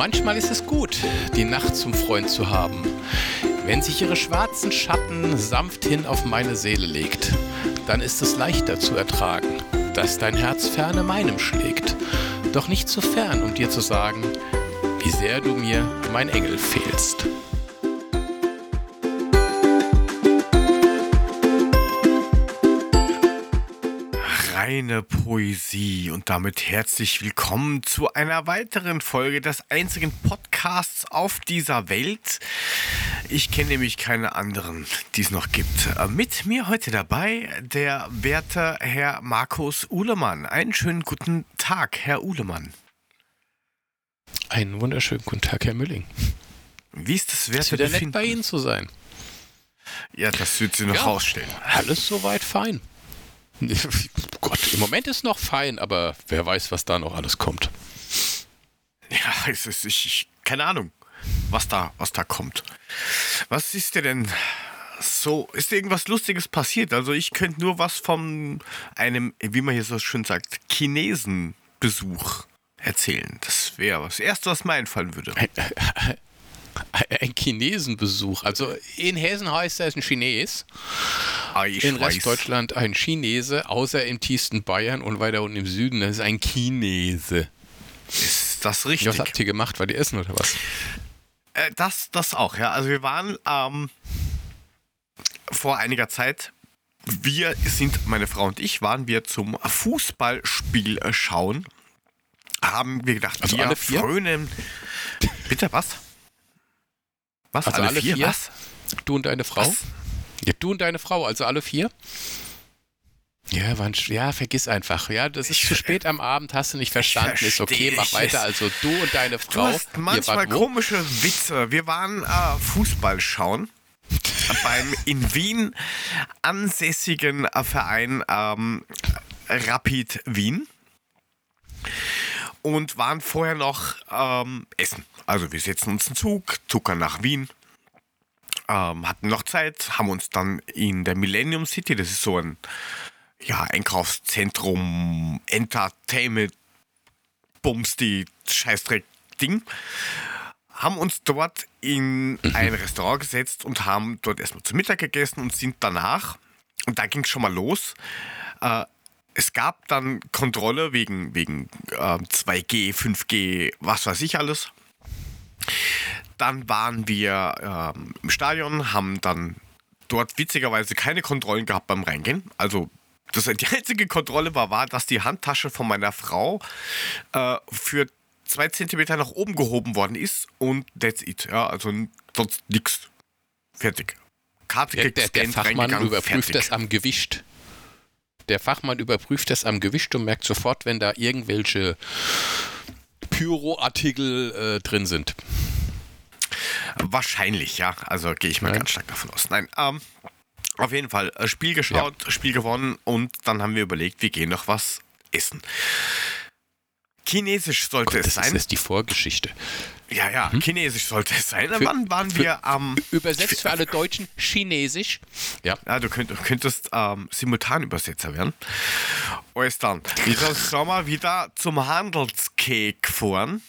Manchmal ist es gut, die Nacht zum Freund zu haben, wenn sich ihre schwarzen Schatten sanft hin auf meine Seele legt, dann ist es leichter zu ertragen, dass dein Herz ferne meinem schlägt, doch nicht zu fern, um dir zu sagen, wie sehr du mir, mein Engel, fehlst. Reine Poesie und damit herzlich willkommen zu einer weiteren Folge des einzigen Podcasts auf dieser Welt. Ich kenne nämlich keine anderen, die es noch gibt. Äh, mit mir heute dabei der werte Herr Markus Uhlemann. Einen schönen guten Tag, Herr Uhlemann. Einen wunderschönen guten Tag, Herr Mülling. Wie ist das Werte ist wieder nett bei Ihnen zu sein. Ja, das wird Sie noch ja, rausstellen. Alles soweit fein. Gott, im Moment ist noch fein, aber wer weiß, was da noch alles kommt. Ja, es ist, ich, keine Ahnung, was da, was da kommt. Was ist dir denn so, ist dir irgendwas Lustiges passiert? Also ich könnte nur was von einem, wie man hier so schön sagt, Chinesenbesuch erzählen. Das wäre das Erste, was mir einfallen würde. ein Chinesenbesuch. Also in Hessen heißt er ein Chines. Ah, in Restdeutschland ein Chinese, außer im tiefsten Bayern und weiter unten im Süden, das ist ein Chinese. Ist das richtig? Was habt ihr gemacht? War die essen oder was? Äh, das, das auch, ja. Also wir waren ähm, vor einiger Zeit, wir sind, meine Frau und ich, waren wir zum Fußballspiel schauen. Haben wir gedacht, also wir alle vier? frönen. Bitte, was? Was? Also alle, alle vier? vier? Was? Du und deine Frau? Ja, du und deine Frau, also alle vier? Ja, waren, ja, vergiss einfach. Ja, das ist ich, zu spät am Abend, hast du nicht verstanden. Ist okay, mach weiter. Also du und deine Frau. Du hast manchmal komische Witze. Wir waren äh, Fußball schauen beim in Wien ansässigen äh, Verein ähm, Rapid Wien und waren vorher noch ähm, essen. Also wir setzen uns einen Zug, Zucker nach Wien, ähm, hatten noch Zeit, haben uns dann in der Millennium City, das ist so ein ja, Einkaufszentrum, Entertainment, Bums, die Scheißdreck-Ding, haben uns dort in mhm. ein Restaurant gesetzt und haben dort erstmal zu Mittag gegessen und sind danach, und da ging es schon mal los, äh, es gab dann Kontrolle wegen, wegen äh, 2G, 5G, was weiß ich alles. Dann waren wir ähm, im Stadion, haben dann dort witzigerweise keine Kontrollen gehabt beim Reingehen. Also das, die einzige Kontrolle war, war, dass die Handtasche von meiner Frau äh, für zwei Zentimeter nach oben gehoben worden ist und that's it. Ja, also sonst nichts. Fertig. Karte der, der, der Fachmann überprüft fertig. das am Gewicht der Fachmann überprüft das am Gewicht und merkt sofort, wenn da irgendwelche Pyroartikel äh, drin sind. Wahrscheinlich, ja. Also gehe ich mal Nein. ganz stark davon aus. Nein, ähm, auf jeden Fall. Äh, Spiel geschaut, ja. Spiel gewonnen und dann haben wir überlegt, wir gehen noch was essen. Chinesisch sollte Gott, es sein. Das ist die Vorgeschichte. Ja, ja, hm? Chinesisch sollte es sein. Für, Wann waren wir am. Ähm, übersetzt für alle Deutschen Chinesisch. Ja. Ja, du, könnt, du könntest ähm, Simultanübersetzer werden. Alles dann. Wieder sind wir wieder zum Handelscake gefahren.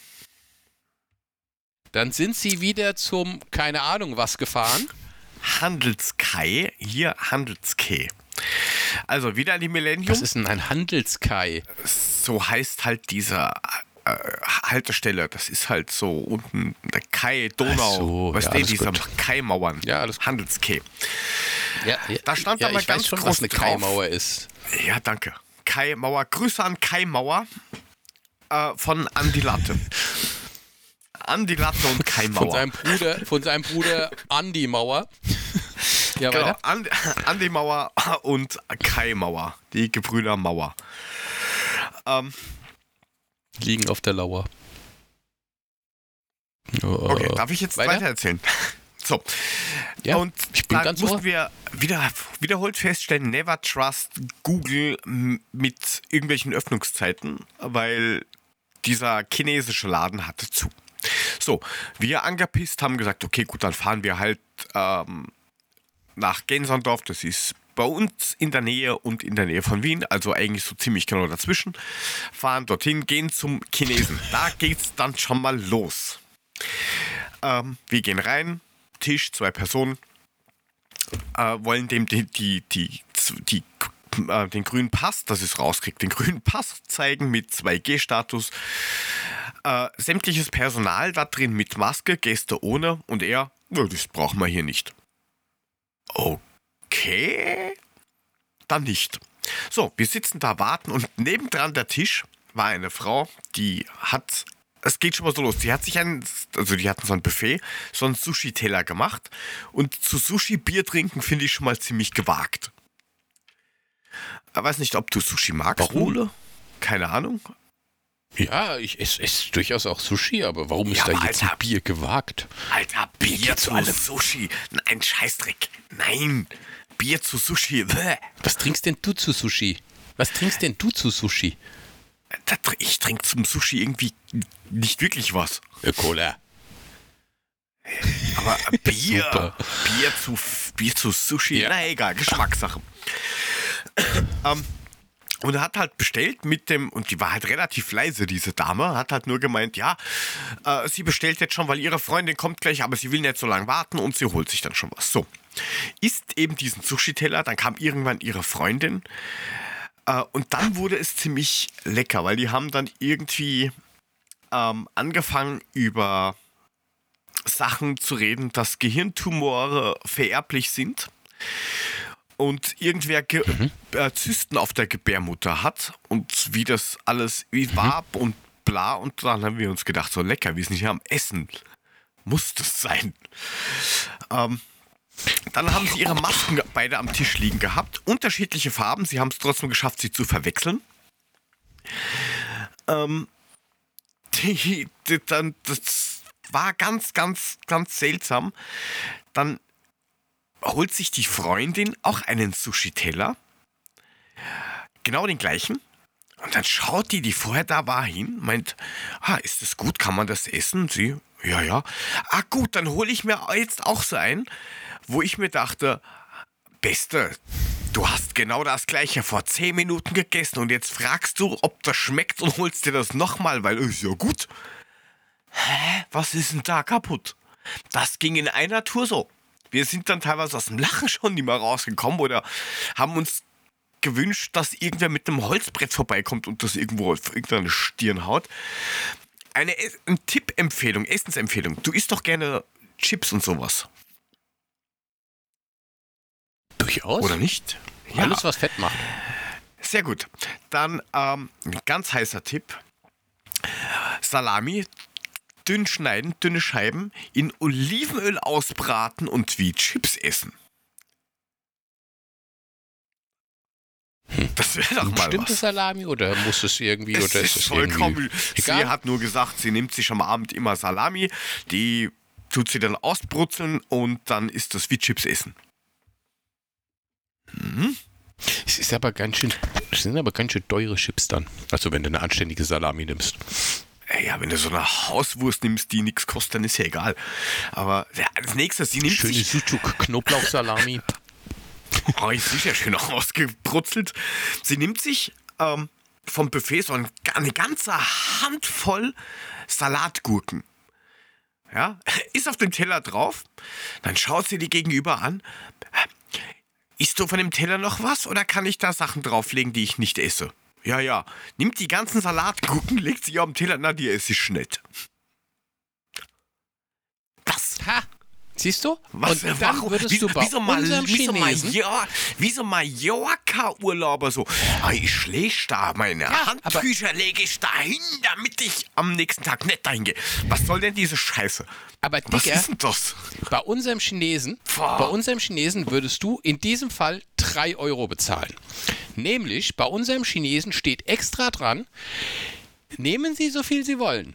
Dann sind sie wieder zum, keine Ahnung, was gefahren. Handelskai, hier Handelskai. Also wieder die Millennium. Was ist denn ein Handelskai? So heißt halt dieser äh, Haltestelle. Das ist halt so unten der Kai, Donau, so, weißt ja, du, diese Kai-Mauern. Ja, alles Handelskai. Ja, ja, da stand ja, da mal ganz schon, groß was eine Kai-Mauer ist. Ja, danke. Kai-Mauer. Grüße an Kai-Mauer äh, von Andi Latte. Andi Latte und Kai-Mauer. Von seinem Bruder, von seinem Bruder Andi Mauer. Ja, genau, Andi, Andi Mauer und Kai Mauer, die Gebrüder Mauer. Ähm, Liegen auf der Lauer. Okay, darf ich jetzt weiter, weiter erzählen? So. Ja, und ich bin ganz mussten wir wieder, wiederholt feststellen, never trust Google mit irgendwelchen Öffnungszeiten, weil dieser chinesische Laden hatte zu. So, wir angepisst haben gesagt, okay, gut, dann fahren wir halt ähm, nach Gensandorf, das ist bei uns in der Nähe und in der Nähe von Wien, also eigentlich so ziemlich genau dazwischen, fahren dorthin, gehen zum Chinesen. Da geht's dann schon mal los. Ähm, wir gehen rein, Tisch, zwei Personen, äh, wollen dem die, die, die, die äh, den grünen Pass, dass es rauskriegt, den grünen Pass zeigen mit 2G-Status. Äh, sämtliches Personal da drin mit Maske, Gäste ohne und er, "Ja, das brauchen wir hier nicht. Okay, dann nicht. So, wir sitzen da, warten und nebendran der Tisch war eine Frau, die hat, es geht schon mal so los, die hat sich ein, also die hatten so ein Buffet, so einen Sushi-Teller gemacht und zu Sushi Bier trinken finde ich schon mal ziemlich gewagt. Ich weiß nicht, ob du Sushi magst, Warum? Keine Ahnung. Ja, ich esse, esse durchaus auch Sushi, aber warum ist Ja, da jetzt Alter- ein Bier gewagt? Alter, Bier geht zu zu allem. Sushi. Nein, Scheißdreck. Nein, Bier zu Sushi. Bäh. Was trinkst denn du zu Sushi? Was trinkst denn du zu Sushi? Ich trinke zum Sushi irgendwie nicht wirklich was. Äh, Cola. Aber Bier. Bier zu, Bier zu Sushi, Ja. na egal, Geschmackssache. ähm, und hat halt bestellt mit dem, und die war halt relativ leise, diese Dame, hat halt nur gemeint, ja, äh, sie bestellt jetzt schon, weil ihre Freundin kommt gleich, aber sie will nicht so lange warten und sie holt sich dann schon was. So, isst eben diesen Sushi-Teller, dann kam irgendwann ihre Freundin äh, und dann wurde es ziemlich lecker, weil die haben dann irgendwie ähm, angefangen über Sachen zu reden, dass Gehirntumore vererblich sind und irgendwer Ge äh, Zysten auf der Gebärmutter hat und wie das alles wie war und bla und dann haben wir uns gedacht, so lecker, wir sind hier am Essen. Muss das sein? Ähm, dann haben sie ihre Masken beide am Tisch liegen gehabt. Unterschiedliche Farben. Sie haben es trotzdem geschafft, sie zu verwechseln. Ähm, die, die, dann, das war ganz, ganz, ganz seltsam. Dann holt sich die Freundin auch einen Sushi-Teller. Genau den gleichen. Und dann schaut die, die vorher da war, hin, meint, ah, ist das gut, kann man das essen? Sie, ja, ja. Ah, gut, dann hole ich mir jetzt auch so einen, wo ich mir dachte, Beste, du hast genau das gleiche vor 10 Minuten gegessen und jetzt fragst du, ob das schmeckt und holst dir das nochmal, weil ist ja gut. Hä? Was ist denn da kaputt? Das ging in einer Tour so. Wir sind dann teilweise aus dem Lachen schon nicht mehr rausgekommen oder haben uns gewünscht, dass irgendwer mit einem Holzbrett vorbeikommt und das irgendwo auf irgendeine Stirn haut. Eine, eine Tippempfehlung, Essensempfehlung. Du isst doch gerne Chips und sowas. Durchaus. Oder nicht? Alles, was Fett macht. Sehr gut. Dann ähm, ein ganz heißer Tipp. Salami dünn schneiden, dünne Scheiben, in Olivenöl ausbraten und wie Chips essen. Das wäre doch mal Stimmt was. Salami oder muss es irgendwie Es oder ist ist es vollkommen. irgendwie Sie egal? hat nur gesagt, sie nimmt sich am Abend immer Salami, die tut sie dann ausbrutzeln und dann ist das wie Chips essen. Es ist aber ganz schön, es sind aber ganz schön teure Chips dann. Also wenn du eine anständige Salami nimmst. Äh, Ja, wenn du so eine Hauswurst nimmst, die nichts kostet, dann ist ja egal. Aber ja, als nächstes, sie nimmt Schöne sich Sucuk Knoblauchsalami. Oh, ist sicher schön ausgebrutzelt. Sie nimmt sich ähm, vom Buffet so ein, eine ganze Handvoll Salatgurken. Ja, ist auf dem Teller drauf. Dann schaut sie die gegenüber an. Isst du von dem Teller noch was oder kann ich da Sachen drauflegen, die ich nicht esse? Ja, ja. Nimmt die ganzen Salatgurken, legt sie auf den Teller. Na, die esse ich nicht. Das Ha! Siehst du? was, Und dann würdest wie, du bei wie so, mal, unserem wie so, Chinesen... Major, wie so Mallorca-Urlauber so. Ah, ich lege da meine Ja, Handtücher, lege ich dahin, damit ich am nächsten Tag nicht dahin gehe. Was soll denn diese Scheiße? aber Was Digga, ist denn das? bei unserem Chinesen, Boah. bei unserem Chinesen würdest du in diesem Fall 3 Euro bezahlen. Nämlich, bei unserem Chinesen steht extra dran, nehmen Sie so viel Sie wollen.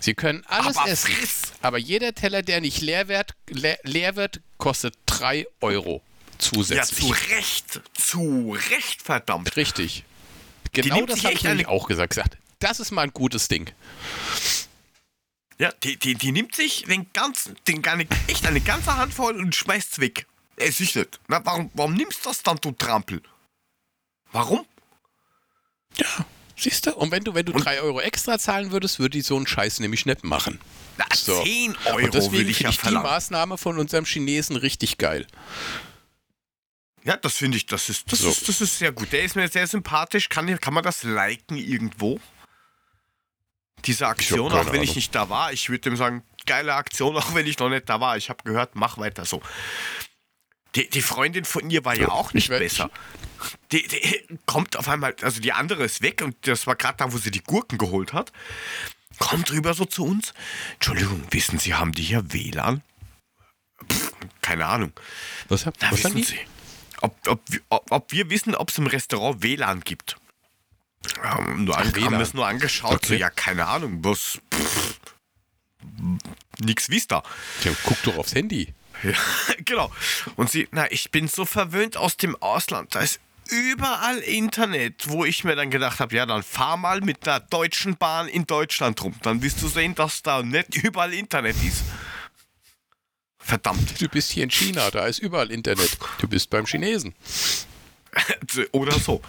Sie können alles Aber essen. friss. Aber jeder Teller, der nicht leer wird, leer, leer wird kostet 3 Euro Ja, zusätzlich. zu Recht. Zu Recht, verdammt. Richtig. Genau das habe ich nämlich eine- auch gesagt. gesagt. Das ist mal ein gutes Ding. Ja, die, die, die nimmt sich den ganzen, den, nicht- echt eine ganze Handvoll und schmeißt's weg. Es ist nicht. Na, warum, warum nimmst du das dann, du Trampel? Warum? Ja, siehst du? Und wenn du, wenn du Und- drei Euro extra zahlen würdest, würde die so einen Scheiß nämlich nicht machen. Na, So. 10 Und Euro deswegen will ich finde ja ich die. Maßnahme von unserem Chinesen richtig geil. Ja, das finde ich, das ist, das, So. ist, das ist sehr gut. Der ist mir sehr sympathisch. Kann, kann man das liken irgendwo? Diese Aktion, auch wenn ich Ahnung. nicht da war. Ich würde dem sagen, geile Aktion, auch wenn ich noch nicht da war. Ich habe gehört, mach weiter so. Die, die Freundin von ihr war ja Ja, auch ich nicht werd- besser. Die, die kommt auf einmal, also die andere ist weg und das war gerade da, wo sie die Gurken geholt hat. Kommt rüber so zu uns. Entschuldigung, wissen Sie, haben die hier WLAN? Pff, keine Ahnung. Was, hab- Na, was haben wissen? Sie, ob, ob, wir- ob, ob wir wissen, ob es im Restaurant WLAN gibt? Ähm, nur an, haben es nur angeschaut. So, Okay. ja, keine Ahnung. Was, pff, nix wisst da. Ja, guck doch aufs Handy. Ja, genau. Und sie, na, ich bin so verwöhnt aus dem Ausland. Da ist überall Internet, wo ich mir dann gedacht habe, ja, dann fahr mal mit der Deutschen Bahn in Deutschland rum. Dann wirst du sehen, dass da nicht überall Internet ist. Verdammt. Du bist hier in China, da ist überall Internet. Du bist beim Chinesen. Oder so.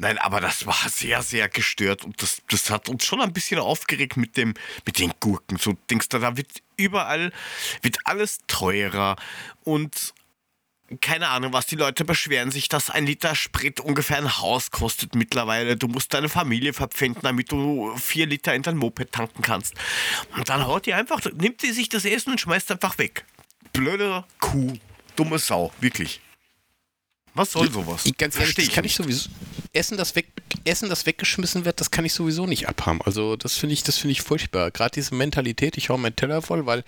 Nein, aber das war sehr, sehr gestört und das, das hat uns schon ein bisschen aufgeregt mit, dem, mit den Gurken. So denkst du, da wird überall, wird alles teurer und keine Ahnung was, die Leute beschweren sich, dass ein Liter Sprit ungefähr ein Haus kostet mittlerweile. Du musst deine Familie verpfänden, damit du vier Liter in dein Moped tanken kannst. Und dann haut die einfach, nimmt die sich das Essen und schmeißt einfach weg. Blöde Kuh, dumme Sau, wirklich. Was soll sowas? Ich, ganz ehrlich, das kann nicht. ich sowieso. Essen das, weg, Essen, das weggeschmissen wird, das kann ich sowieso nicht abhaben. Also, das finde ich, das finde ich furchtbar. Gerade diese Mentalität, ich hau meinen Teller voll, weil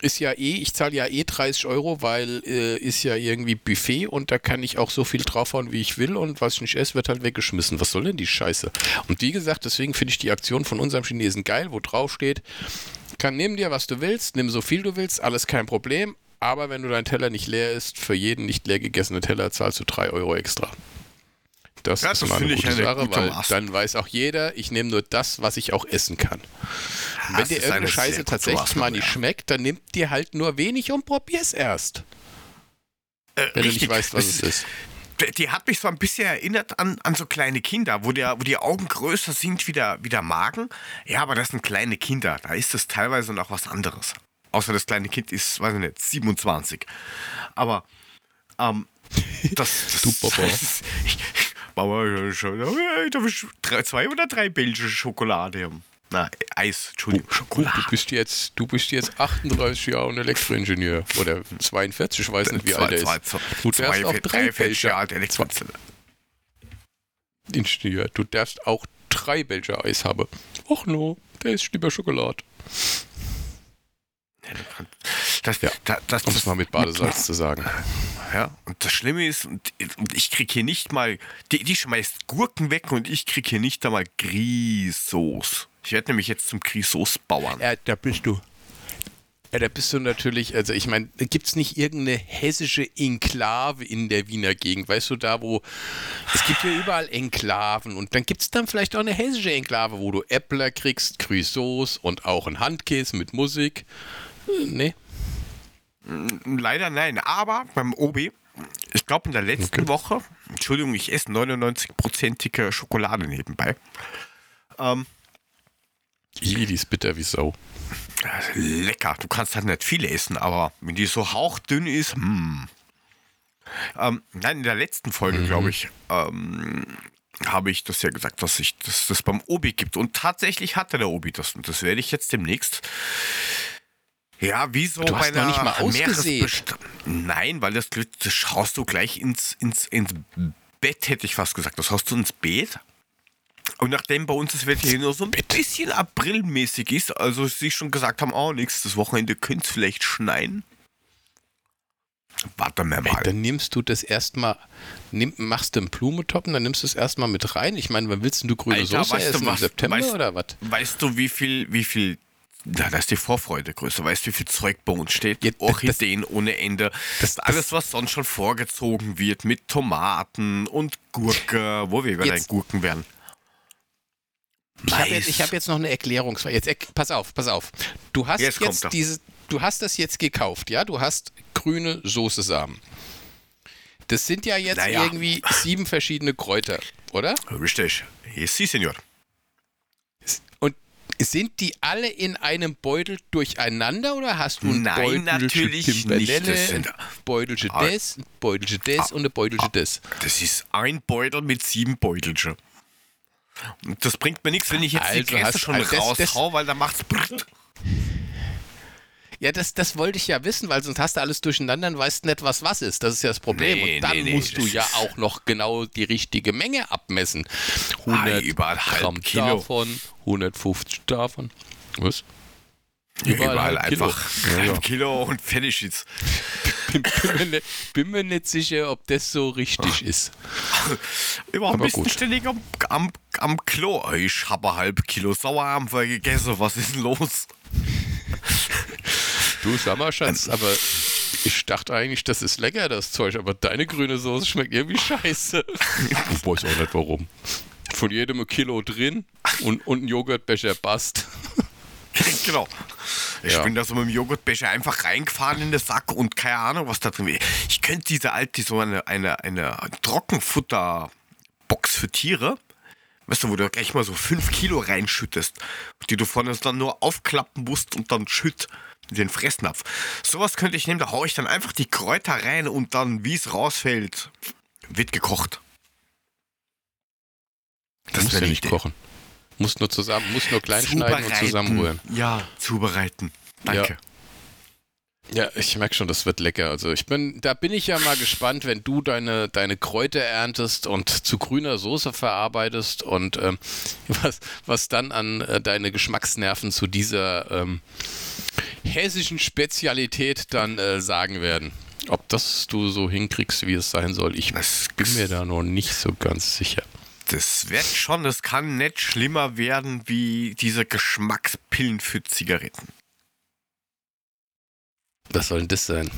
ist ja eh, ich zahle ja eh 30 Euro, weil äh, ist ja irgendwie Buffet und da kann ich auch so viel draufhauen, wie ich will und was ich nicht esse, wird halt weggeschmissen. Was soll denn die Scheiße? Und wie gesagt, deswegen finde ich die Aktion von unserem Chinesen geil, wo drauf steht, kann nehmen dir, was du willst, nimm so viel du willst, alles kein Problem. Aber wenn du dein Teller nicht leer ist, für jeden nicht leer gegessenen Teller zahlst du 3 Euro extra. Das Ja, ist das mal eine gute eine Sache, gute weil Maß- dann weiß auch jeder, ich nehme nur das, was ich auch essen kann. wenn Das dir irgendeine Scheiße tatsächlich Maßnahme, mal nicht ja. schmeckt, dann nimm dir halt nur wenig und probier's erst. Äh, Wenn du richtig. nicht weißt, was Das es ist. Die- hat mich so ein bisschen erinnert an, an so kleine Kinder, wo, der, wo die Augen größer sind wie der, wie der Magen. Ja, aber das sind kleine Kinder. Da ist das teilweise noch was anderes. Außer das kleine Kind ist, weiß ich nicht, 27. Aber, ähm, das, das, Du Papa. das ich, Mama, schon, äh, darf ich drei, zwei oder drei belgische Schokolade haben? Na, Eis, Entschuldigung, Du Schokolade. bist jetzt, du bist jetzt 38 Jahre und Elektroingenieur. Oder 42, ich weiß nicht, wie alt er Zwei- ist. zwei- Du zwei- darfst auch drei- Belgier, Jahre Elektroingenieur. Ingenieur, du darfst auch drei Belgier Eis haben. Och no, der ist lieber Schokolade. Das, Ja, da, das, Um es das, mal mit Badesalz zu sagen. Ja, und das Schlimme ist, und, und ich krieg hier nicht mal, die, die schmeißt Gurken weg und ich krieg hier nicht einmal Grisauce. Ich werde nämlich jetzt zum Grisauce-Bauern. Ja, da bist du. Ja, da bist du natürlich, also ich meine, gibt es nicht irgendeine hessische Enklave in der Wiener Gegend? Weißt du, da wo, es gibt ja überall Enklaven und dann gibt es dann vielleicht auch eine hessische Enklave, wo du Äppler kriegst, Crusoes und auch ein Handkäse mit Musik. Nee. Leider nein, aber beim Obi, ich glaube in der letzten Woche, Entschuldigung, ich esse 99-prozentige Schokolade nebenbei. Ähm, die ist bitter wie Sau. lecker. Du kannst halt nicht viel essen, aber wenn die so hauchdünn ist, hm. Ähm, nein, in der letzten Folge, glaube ich, ähm, habe ich das ja gesagt, dass ich dass das beim Obi gibt. Und tatsächlich hatte der Obi das. Und das werde ich jetzt demnächst. Ja, wie so Du bei hast noch einer nicht mal ausgesät. Nein, weil das, das schaust du gleich ins, ins, ins Bett, hätte ich fast gesagt. Das haust du ins Bett. Und nachdem bei uns das Wetter hier nur so ein bisschen aprilmäßig ist, also sie schon gesagt haben, oh, nächstes Wochenende könnte es vielleicht schneien. Warte mal Ey, dann nimmst du das erstmal, nimm, machst du einen Blumentoppen, dann nimmst du es erstmal mit rein. Ich meine, wann willst du grüne Alter, Soße weißt du essen? was? Im September Weißt- oder was? Weißt du, wie viel, wie viel, na, da ist die Vorfreude größer. Weißt du, wie viel Zeug bei uns steht? Ja, das- Orchideen ohne Ende. das- Alles, was sonst schon vorgezogen wird mit Tomaten und Gurke, wo wir Jetzt- Gurken werden. Ich habe jetzt, hab jetzt noch eine Erklärungsfrage. Jetzt, pass auf, pass auf. Du hast Jetzt jetzt, diese, du hast das jetzt gekauft, ja? Du hast grüne Soßesamen. Das sind ja jetzt Naja. irgendwie sieben verschiedene Kräuter, oder? Richtig. Yes, si, Senor. Sind die alle in einem Beutel durcheinander oder hast du ein Nein, Beutelchen natürlich nicht. Das ein sind- Beutelchen Ah. des, ein Beutelchen des und ein Beutelchen des? Das ist ein Beutel mit sieben Beutelchen. Das bringt mir nichts, wenn ich jetzt die Also Gäste hast- schon also raushau, weil dann macht's. Ja, das, das wollte ich ja wissen, weil sonst hast du alles durcheinander und weißt nicht, was was ist. Das ist ja das Problem. Nee, und dann nee, nee, musst du das ja auch noch genau die richtige Menge abmessen. 100 überall halb Gramm Kilo. davon, 150 davon. Was? Überall, halb Kilo. einfach ja. halb Kilo und fertig ist. Bin, bin, mir nicht, bin mir nicht sicher, ob das so richtig ist. Überhaupt ein bisschen gut. ständig am, am, am Klo. Ich habe ein halb Kilo Sauerampfer gegessen. Was ist denn los? Du, sag mal, Schatz, aber ich dachte eigentlich, das ist lecker, das Zeug, aber deine grüne Soße schmeckt irgendwie scheiße. Ich weiß auch nicht warum. Von jedem ein Kilo drin und, und ein Joghurtbecher passt. genau. Ich Ja. bin da so mit dem Joghurtbecher einfach reingefahren in den Sack und keine Ahnung, was da drin ist. Ich könnte diese alte, so eine, eine, eine Trockenfutterbox für Tiere, weißt du, wo du gleich mal so 5 Kilo reinschüttest, die du vorne dann nur aufklappen musst und dann schütt den Fressnapf. Sowas könnte ich nehmen, da haue ich dann einfach die Kräuter rein und dann, wie es rausfällt, wird gekocht. Das du die nicht Idee. kochen. Musst nur zusammen, musst nur klein schneiden und zusammenrühren. Ja, zubereiten. Danke. Ja, ich merke schon, das wird lecker. Also ich bin, da bin ich ja mal gespannt, wenn du deine, deine Kräuter erntest und zu grüner Soße verarbeitest und ähm, was, was dann an äh, deine Geschmacksnerven zu dieser ähm, hessischen Spezialität dann äh, sagen werden. Ob das du so hinkriegst, wie es sein soll, ich Das- bin mir da noch nicht so ganz sicher. Das wird schon, das kann nicht schlimmer werden wie diese Geschmackspillen für Zigaretten. Was soll denn das sein?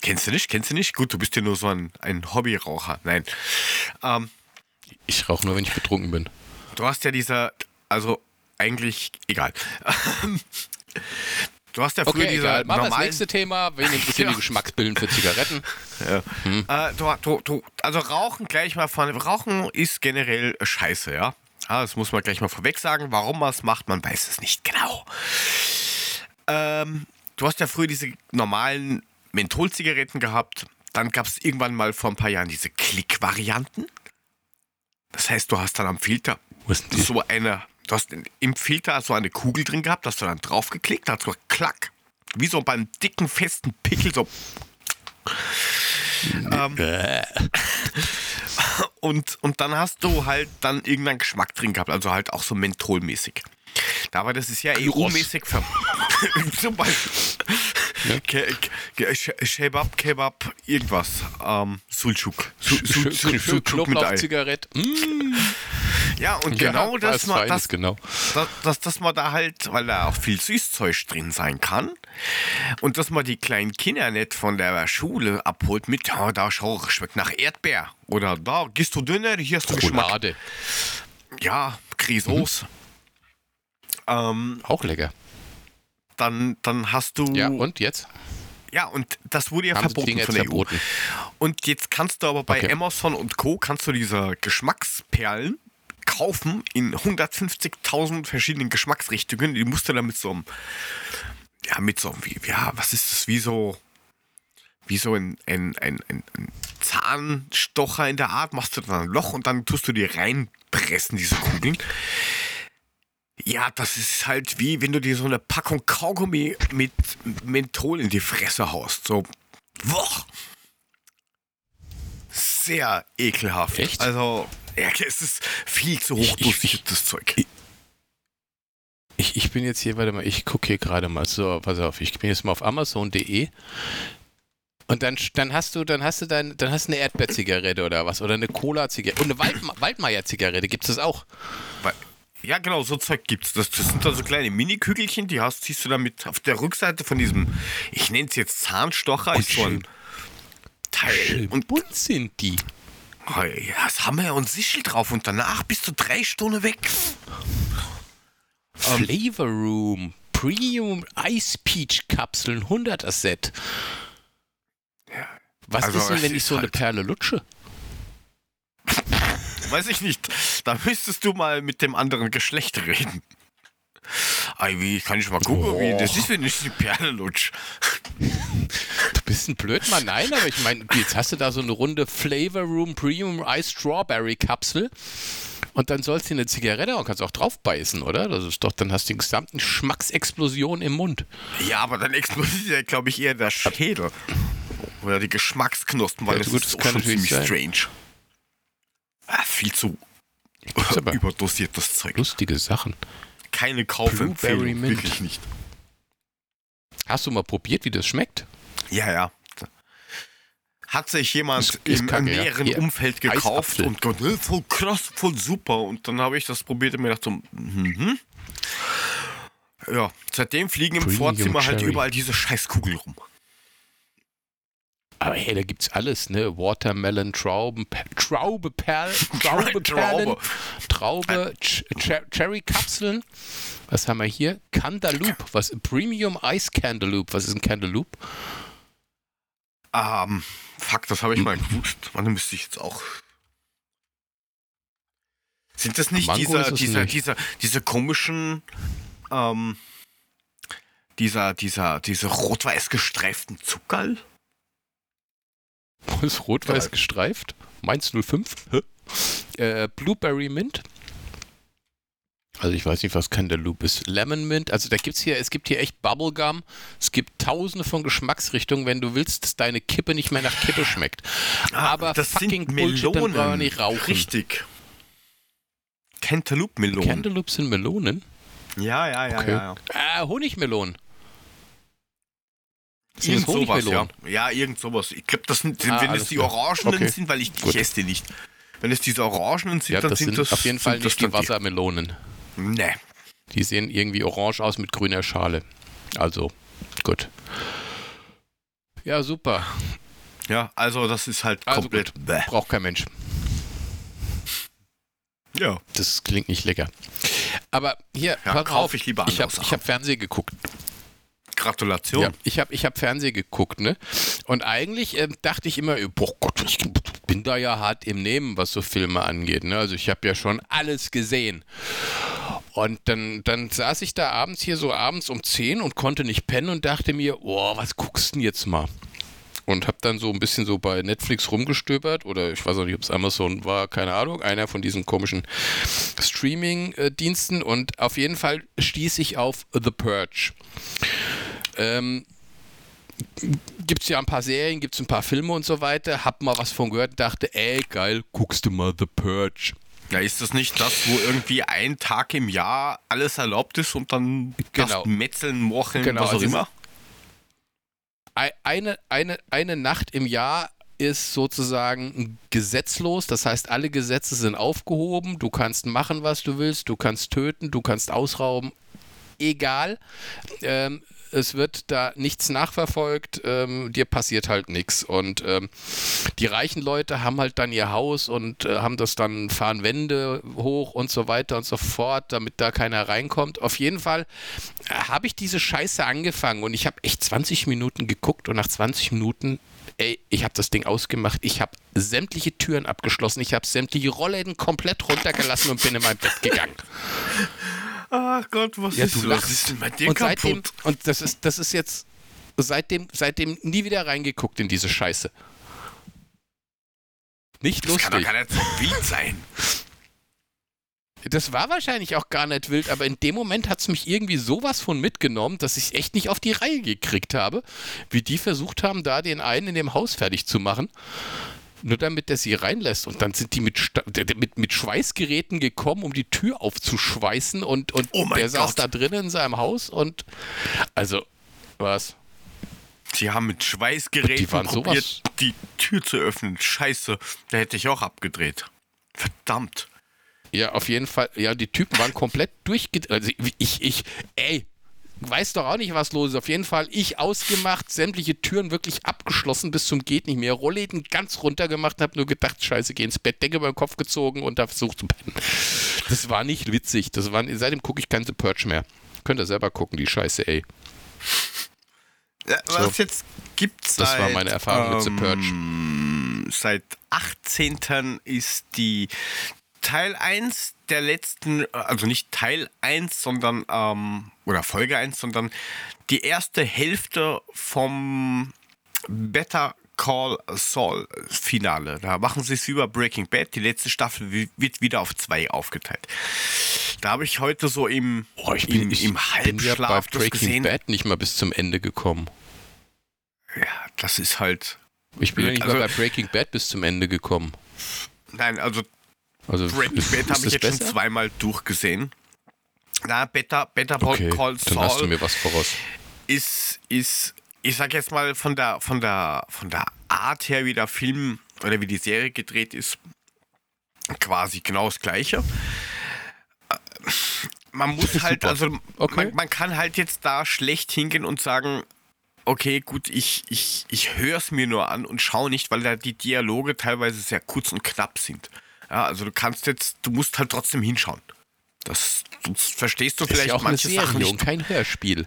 Kennst du nicht? Kennst du nicht? Gut, du bist ja nur so ein, ein Hobbyraucher. Nein. Ähm, Ich rauche nur, wenn ich betrunken bin. du hast ja dieser, also eigentlich egal. Du hast ja früher Okay, diese egal. Machen wir das normalen nächste Thema. Wen interessieren Ja. die Geschmacksbilden für Zigaretten? Äh, du, du, du, also Rauchen gleich mal von. Rauchen ist generell scheiße, ja. Ah, das muss man gleich mal vorweg sagen. Warum man es macht, man weiß es nicht genau. Ähm, du hast ja früher diese normalen Mentholzigaretten gehabt. Dann gab es irgendwann mal vor ein paar Jahren diese Klick-Varianten. Das heißt, du hast dann am Filter so eine. Du hast im Filter so eine Kugel drin gehabt, hast du dann draufgeklickt, hat so klack. Wie so beim dicken, festen Pickel, so Bäh. Und, und dann hast du halt dann irgendeinen Geschmack drin gehabt, also halt auch so mentholmäßig. Aber das ist ja. EU-mäßig ver... Zum Beispiel. Ke Ke Shebab, Kebab, irgendwas. Ähm, Sulchuk. Sulchuk mit Ei. Knoblauchzigarette. Mm. Ja, und genau ja, das, weiß man, das, genau. dass, dass, dass man da halt, weil da auch viel Süßzeug drin sein kann und dass man die kleinen Kinder nicht von der Schule abholt mit, oh, da schau, schmeckt nach Erdbeer oder da gehst du dünner, hier hast du Geschmack. Roulade. Ja, Grisos. Ähm, Auch lecker. dann, dann hast du. Ja, und jetzt? Ja, und das wurde ja Haben verboten von der verboten? EU. Und jetzt kannst du aber bei Okay. Amazon und Co. kannst du diese Geschmacksperlen kaufen in 150.000 verschiedenen Geschmacksrichtungen. Die musst du dann mit so einem, ja, mit so wie, ja, was ist das, wie so, wie so ein, ein, ein, ein, Zahnstocher in der Art, machst du dann ein Loch und dann tust du die reinpressen, diese Kugeln. Ja, das ist halt wie, wenn du dir so eine Packung Kaugummi mit Menthol in die Fresse haust. So, boah. Sehr ekelhaft. Echt? Also, ja, es ist viel zu ich- das Zeug. Ich, ich bin jetzt hier, warte mal, ich gucke hier gerade mal. So, pass auf, ich bin jetzt mal auf Amazon.de. Und dann, dann hast du, dann hast du dein, dann hast du eine Erdbeerzigarette oder was? Oder eine Cola-Zigarette. Und eine Wald, Waldmeier-Zigarette, gibt es das auch? Ja, genau, so Zeug gibt's. Das, das sind dann so kleine Mini-Kügelchen, die hast, ziehst du damit auf der Rückseite von diesem, ich nenne es jetzt Zahnstocher, ist so ein Teil. Schön Und bunt sind die. oh, ja, das Hammer und Sichel drauf und danach bist du drei Stunden weg. Flavor Room. Premium Ice Peach Kapseln 100er Set. Was Also, ist denn, wenn ich so eine halt- Perle lutsche? Weiß ich nicht. Da müsstest du mal mit dem anderen Geschlecht reden. Wie kann ich mal gucken, wie das ist, wenn ich die Perle lutsch. Du bist ein Blödmann, nein, aber ich meine, jetzt hast du da so eine runde Flavor Room Premium Ice Strawberry Kapsel und dann sollst du eine Zigarette und kannst auch drauf beißen, oder? Das ist doch, dann hast du die gesamten Geschmacksexplosion im Mund. Ja, aber dann explodiert ja, glaube ich, eher der Schädel. Oder die Geschmacksknospen, weil Ja, das gut, ist das auch schon ziemlich sein. strange. Ah, viel zu überdosiertes Zeug. lustige Sachen. Keine Kaufempfehlung, wirklich nicht. Hast du mal probiert, wie das schmeckt? Ja, ja. Hat sich jemand Ist- im kacke, ja. näheren Hier, Umfeld gekauft Eisapfel. und gesagt, "Äh, voll krass, voll super. Und dann habe ich das probiert und mir gedacht, so, mhm. Ja, seitdem fliegen im Premium Vorzimmer halt überall diese Scheißkugel rum. Aber hey, da gibt's alles, ne? Watermelon, Trauben, Traube, Perl, Traube, Perlen, Traube. Traube, Ch Cher Cherry Kapseln. Was haben wir hier? Candaloupe. Was? Premium Ice Candaloupe. Was ist ein Candaloupe? Ähm, fuck, das habe ich mal gewusst. Wann müsste ich jetzt auch. Sind das nicht Mango dieser, dieser, nicht. dieser, diese komischen, ähm, dieser, dieser, diese rot-weiß gestreiften Zuckerl? Ist rot-weiß gestreift. Mainz 05. Hä? Äh, Blueberry Mint. Also ich weiß nicht, was Cantaloupe ist. Lemon Mint. Also da gibt's hier, es gibt hier echt Bubblegum. Es gibt tausende von Geschmacksrichtungen, wenn du willst, dass deine Kippe nicht mehr nach Kippe schmeckt. Aber Ah, das fucking sind Bullshit, dann Melonen. wir nicht rauchen. Richtig. Cantaloupe-Melonen. Cantaloupe sind Melonen. ja, ja, ja, Okay. ja. ja. Ah, Honigmelonen. Sind Irgend sowas, ja. Ja, irgend sowas. Ich glaube, das sind, Ah, wenn es die. Orangenen Okay. sind, weil ich, ich esse die nicht. Wenn es diese Orangenen sind, Ja, dann das sind sind das auf jeden Fall nicht die dann Wassermelonen. Nee. Die sehen irgendwie orange aus mit grüner Schale. Also, gut. Ja, super. Ja, also das ist halt Also komplett. Bäh. Braucht kein Mensch. Ja. Das klingt nicht lecker. Aber hier, Ja, pass kauf auf. ich lieber Ich habe hab Fernsehen geguckt. Gratulation. Ja, ich habe ich hab Fernsehen geguckt, ne? Und eigentlich ähm, dachte ich immer, boah Gott, ich bin da ja hart im Nehmen, was so Filme angeht, ne? Also ich habe ja schon alles gesehen. Und dann, dann saß ich da abends hier so abends um 10 und konnte nicht pennen und dachte mir, oh, was guckst du denn jetzt mal? Und habe dann so ein bisschen so bei Netflix rumgestöbert oder ich weiß auch nicht, ob es Amazon war, keine Ahnung, einer von diesen komischen Streaming-Diensten und auf jeden Fall stieß ich auf The Purge. Ähm, gibt es ja ein paar Serien, gibt es ein paar Filme und so weiter. Hab mal was von gehört und dachte, ey, geil, guckst du mal The Purge. Ja, ist das nicht das, wo irgendwie ein Tag im Jahr alles erlaubt ist und dann Genau. das Metzeln, Mocheln, Genau, was auch also immer? Ei- Eine, eine, eine Nacht im Jahr ist sozusagen gesetzlos. Das heißt, alle Gesetze sind aufgehoben. Du kannst machen, was du willst. Du kannst töten, du kannst ausrauben. Egal. Ähm, es wird da nichts nachverfolgt. Ähm, dir passiert halt nichts. Und ähm, die reichen Leute haben halt dann ihr Haus und äh, haben das dann, fahren Wände hoch und so weiter und so fort, damit da keiner reinkommt. Auf jeden Fall äh, habe ich diese Scheiße angefangen und ich habe echt 20 Minuten geguckt und nach 20 Minuten, ey, ich habe das Ding ausgemacht. Ich habe sämtliche Türen abgeschlossen. Ich habe sämtliche Rollläden komplett runtergelassen und bin in mein Bett gegangen. Ach Gott, was Ja, ist. Was ist denn bei dir Und seitdem, kaputt? und das ist, das ist jetzt seitdem, seitdem nie wieder reingeguckt in diese Scheiße. Nicht Das kann doch lustig. gar nicht wild sein. Das war wahrscheinlich auch gar nicht wild, aber in dem Moment hat es mich irgendwie sowas von mitgenommen, dass ich es echt nicht auf die Reihe gekriegt habe, wie die versucht haben, da den einen in dem Haus fertig zu machen. Nur damit der sie reinlässt. Und dann sind die mit, mit, mit Schweißgeräten gekommen, um die Tür aufzuschweißen. Und, und Oh der saß Gott. da drinnen in seinem Haus. Und also, was? Sie haben mit Schweißgeräten Die probiert, sowas- die Tür zu öffnen. Scheiße, da hätte ich auch abgedreht. Verdammt. Ja, auf jeden Fall. Ja, die Typen waren komplett durchgedreht. Also ich, ich, ey, weiß doch auch nicht, was los ist. Auf jeden Fall ich ausgemacht, sämtliche Türen wirklich abgeschlossen bis zum geht nicht mehr. Rollläden ganz runter gemacht hab nur gedacht, scheiße, geh ins Bett, Decke über den Kopf gezogen und da versucht zu pennen. Das war nicht witzig. Das war, seitdem gucke ich kein The Purge mehr. Könnt ihr selber gucken, die Scheiße, ey. Ja, was jetzt gibt's Das seit, war meine Erfahrung mit The Purge. ähm, Seit 18. ist die Teil 1 der letzten, also nicht Teil 1, sondern, ähm, oder Folge 1, sondern die erste Hälfte vom Better Call Saul Finale. Da machen sie es wie bei Breaking Bad. Die letzte Staffel wi- wird wieder auf zwei aufgeteilt. Da habe ich heute so im, Oh, ich im, bin, ich im bin ja bei Halbschlaf Breaking gesehen. Bad nicht mal bis zum Ende gekommen. Ja, das ist halt. Ich bin ja nicht Also- mal bei Breaking Bad bis zum Ende gekommen. Nein, also Also Breaking Bad habe ich jetzt schon besser? zweimal durchgesehen. Na, Better, Better Okay, Call dann hast du Saul mir was voraus. ist, ist, ich sag jetzt mal, von der, von der, von der Art her, wie der Film oder wie die Serie gedreht ist, quasi genau das Gleiche. Äh, Man muss halt, Super. also Okay. man, man kann halt jetzt da schlecht hingehen und sagen, okay, gut, ich, ich, ich höre es mir nur an und schaue nicht, weil da die Dialoge teilweise sehr kurz und knapp sind. Ja, also du kannst jetzt, du musst halt trotzdem hinschauen. Das, sonst verstehst du Das ist vielleicht ja auch eine manche Sachen Serie nicht. und kein Hörspiel.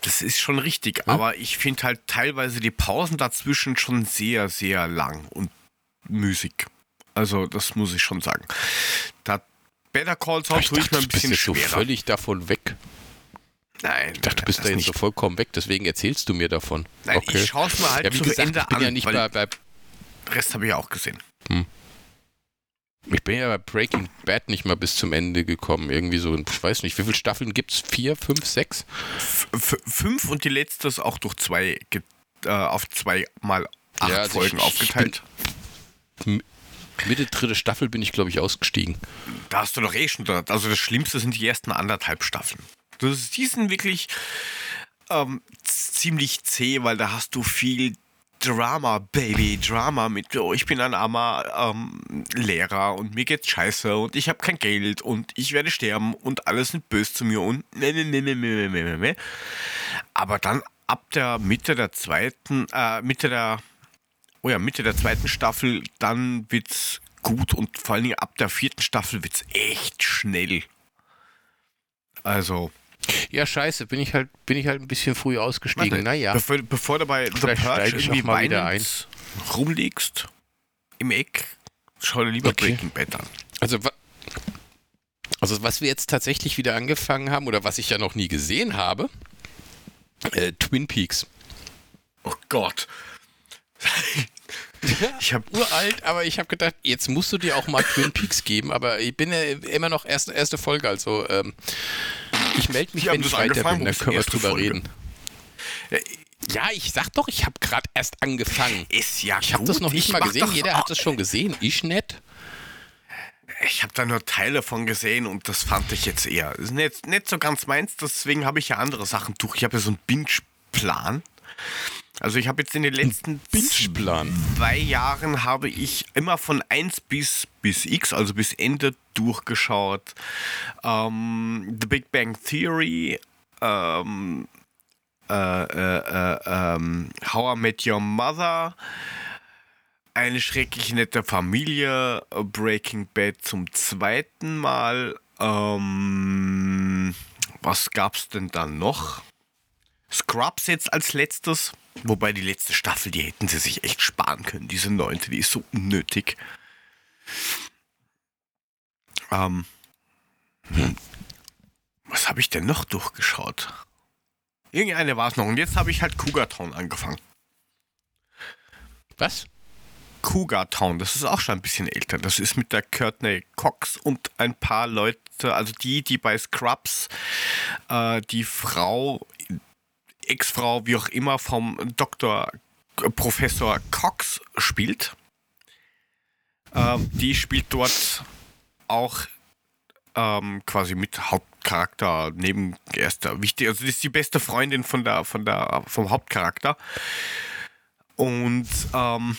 Das ist schon richtig, aber ich finde halt teilweise die Pausen dazwischen schon sehr, sehr lang und müßig. Also, das muss ich schon sagen. Da Better Call Saul tue ich mir ein du bist bisschen so schwerer. völlig davon weg. Nein, Ich dachte, du bist das da jetzt nicht. so vollkommen weg, deswegen erzählst du mir davon. Nein, okay. ich schaue es mir halt ja, wie zu gesagt, Ende ich bin an, ja nicht bei, bei Rest habe ich ja auch gesehen. Ich bin ja bei Breaking Bad nicht mal bis zum Ende gekommen. Irgendwie so, ich weiß nicht, wie viele Staffeln gibt's? Vier, fünf, sechs? F fünf und die letzte ist auch durch zwei, äh, auf zwei mal acht Ja, also Folgen ich- ich aufgeteilt. Mitte dritte Staffel bin ich, glaube ich, ausgestiegen. Da hast du doch eh schon dort. Also das Schlimmste sind die ersten anderthalb Staffeln. Das ist, die sind wirklich ähm, ziemlich zäh, weil da hast du viel Drama, Baby, Drama mit, oh, ich bin ein armer ähm, Lehrer und mir geht's scheiße und ich habe kein Geld und ich werde sterben und alle sind böse zu mir und ne, ne, ne, ne, ne, ne, ne, ne. Aber dann ab der Mitte der zweiten, äh, Mitte der, oh ja, Mitte der zweiten Staffel, dann wird's gut und vor allen Dingen ab der vierten Staffel wird's echt schnell. Also, Ja, scheiße, bin ich halt, bin ich halt ein bisschen früh ausgestiegen. warte, naja. bevor, bevor du bei The Purge irgendwie mal wieder weinend rumliegst im Eck, schau dir lieber Okay. Breaking Bad an. Also, wa- also was wir jetzt tatsächlich wieder angefangen haben, oder was ich ja noch nie gesehen habe, äh, Twin Peaks. Oh Gott. Ich habe Uralt, aber ich habe gedacht, jetzt musst du dir auch mal Twin Peaks geben, aber ich bin ja immer noch erste, erste Folge, also ähm, ich melde mich, wenn ich weiter bin, dann können wir drüber Folge? reden. Ja, ich sag doch, ich habe gerade erst angefangen. ist ja Ich habe das noch nicht Ich mal gesehen, doch- jeder hat das schon gesehen, ich nicht. Ich habe da nur Teile von gesehen und das fand ich jetzt eher. Ist nicht, nicht so ganz meins, deswegen habe ich ja andere Sachen durch. Ich habe ja so einen Binge-Plan. Also ich habe jetzt in den letzten zwei Jahren habe ich immer von 1 bis, bis X, also bis Ende durchgeschaut. Ähm, The Big Bang Theory, ähm, äh, äh, äh, ähm, How I Met Your Mother, eine schrecklich nette Familie, Breaking Bad zum zweiten Mal. Ähm, was gab's denn dann noch? Scrubs jetzt als letztes. Wobei die letzte Staffel, die hätten sie sich echt sparen können. Diese neunte, die ist so unnötig. Ähm, hm. was habe ich denn noch durchgeschaut? Irgendeine war es noch. Und jetzt habe ich halt Cougar Town angefangen. Was? Cougar Town, das ist auch schon ein bisschen älter. Das ist mit der Courtney Cox und ein paar Leute, also die, die bei Scrubs äh, die Frau, Ex-Frau, wie auch immer, vom Dr. Professor Cox spielt. Ähm, die spielt dort auch ähm, quasi mit Hauptcharakter neben erster wichtig. Also das ist die beste Freundin von der, von der, vom Hauptcharakter. Und ähm,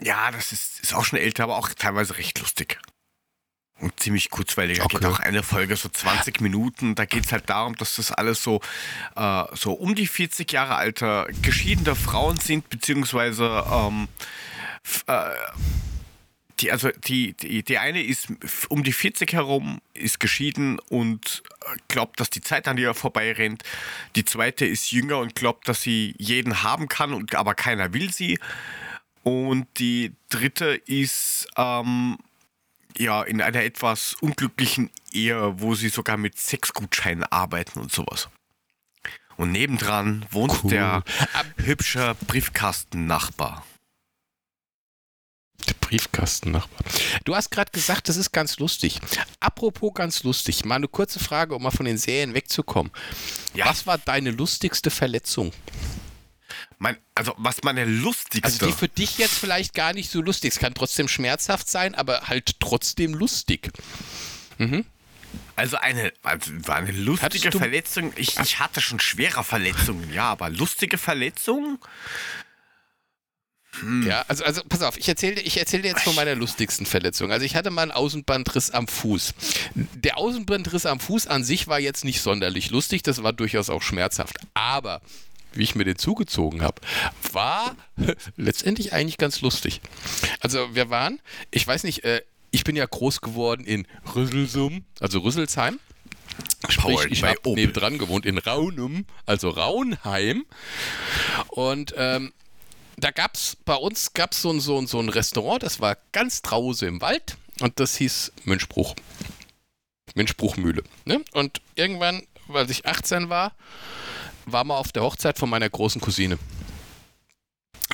ja, das ist, ist auch schon älter, aber auch teilweise recht lustig. Ziemlich kurzweilig. Da geht Okay. auch eine Folge so 20 Minuten. Da geht es halt darum, dass das alles so, äh, so um die 40 Jahre alter geschiedene Frauen sind, beziehungsweise ähm, äh, die, also die, die, die eine ist um die 40 herum, ist geschieden und glaubt, dass die Zeit an ihr vorbeirennt. Die zweite ist jünger und glaubt, dass sie jeden haben kann, und, aber keiner will sie. Und die dritte ist ähm, ja in einer etwas unglücklichen Ehe, wo sie sogar mit Sexgutscheinen arbeiten und sowas. Und nebendran wohnt Cool. der hübsche Briefkastennachbar. Der Briefkastennachbar. Du hast gerade gesagt, das ist ganz lustig. Apropos ganz lustig, mal eine kurze Frage, um mal von den Serien wegzukommen. Ja. Was war deine lustigste Verletzung? Mein, also was meine lustigste. Also die für dich jetzt vielleicht gar nicht so lustig. Es kann trotzdem schmerzhaft sein, aber halt trotzdem lustig. Also eine, also war eine lustige Verletzung. Ich, ich hatte schon schwere Verletzungen, ja, aber lustige Verletzungen? Hm. Ja, also, also pass auf, ich erzähle ich erzähl dir jetzt von meiner lustigsten Verletzung. Also ich hatte mal einen Außenbandriss am Fuß. Der Außenbandriss am Fuß an sich war jetzt nicht sonderlich lustig, das war durchaus auch schmerzhaft. Aber wie ich mir den zugezogen habe, war letztendlich eigentlich ganz lustig. Also wir waren, ich weiß nicht, äh, ich bin ja groß geworden in Rüsselsum, also Rüsselsheim. Sprich, ich habe nebendran gewohnt in Raunum, also Raunheim. Und ähm, da gab es bei uns gab's so, ein, so, ein, so ein Restaurant, das war ganz draußen im Wald und das hieß Münchbruch. Münchbruchmühle. Ne? Und irgendwann, als ich 18 war, war mal auf der Hochzeit von meiner großen Cousine.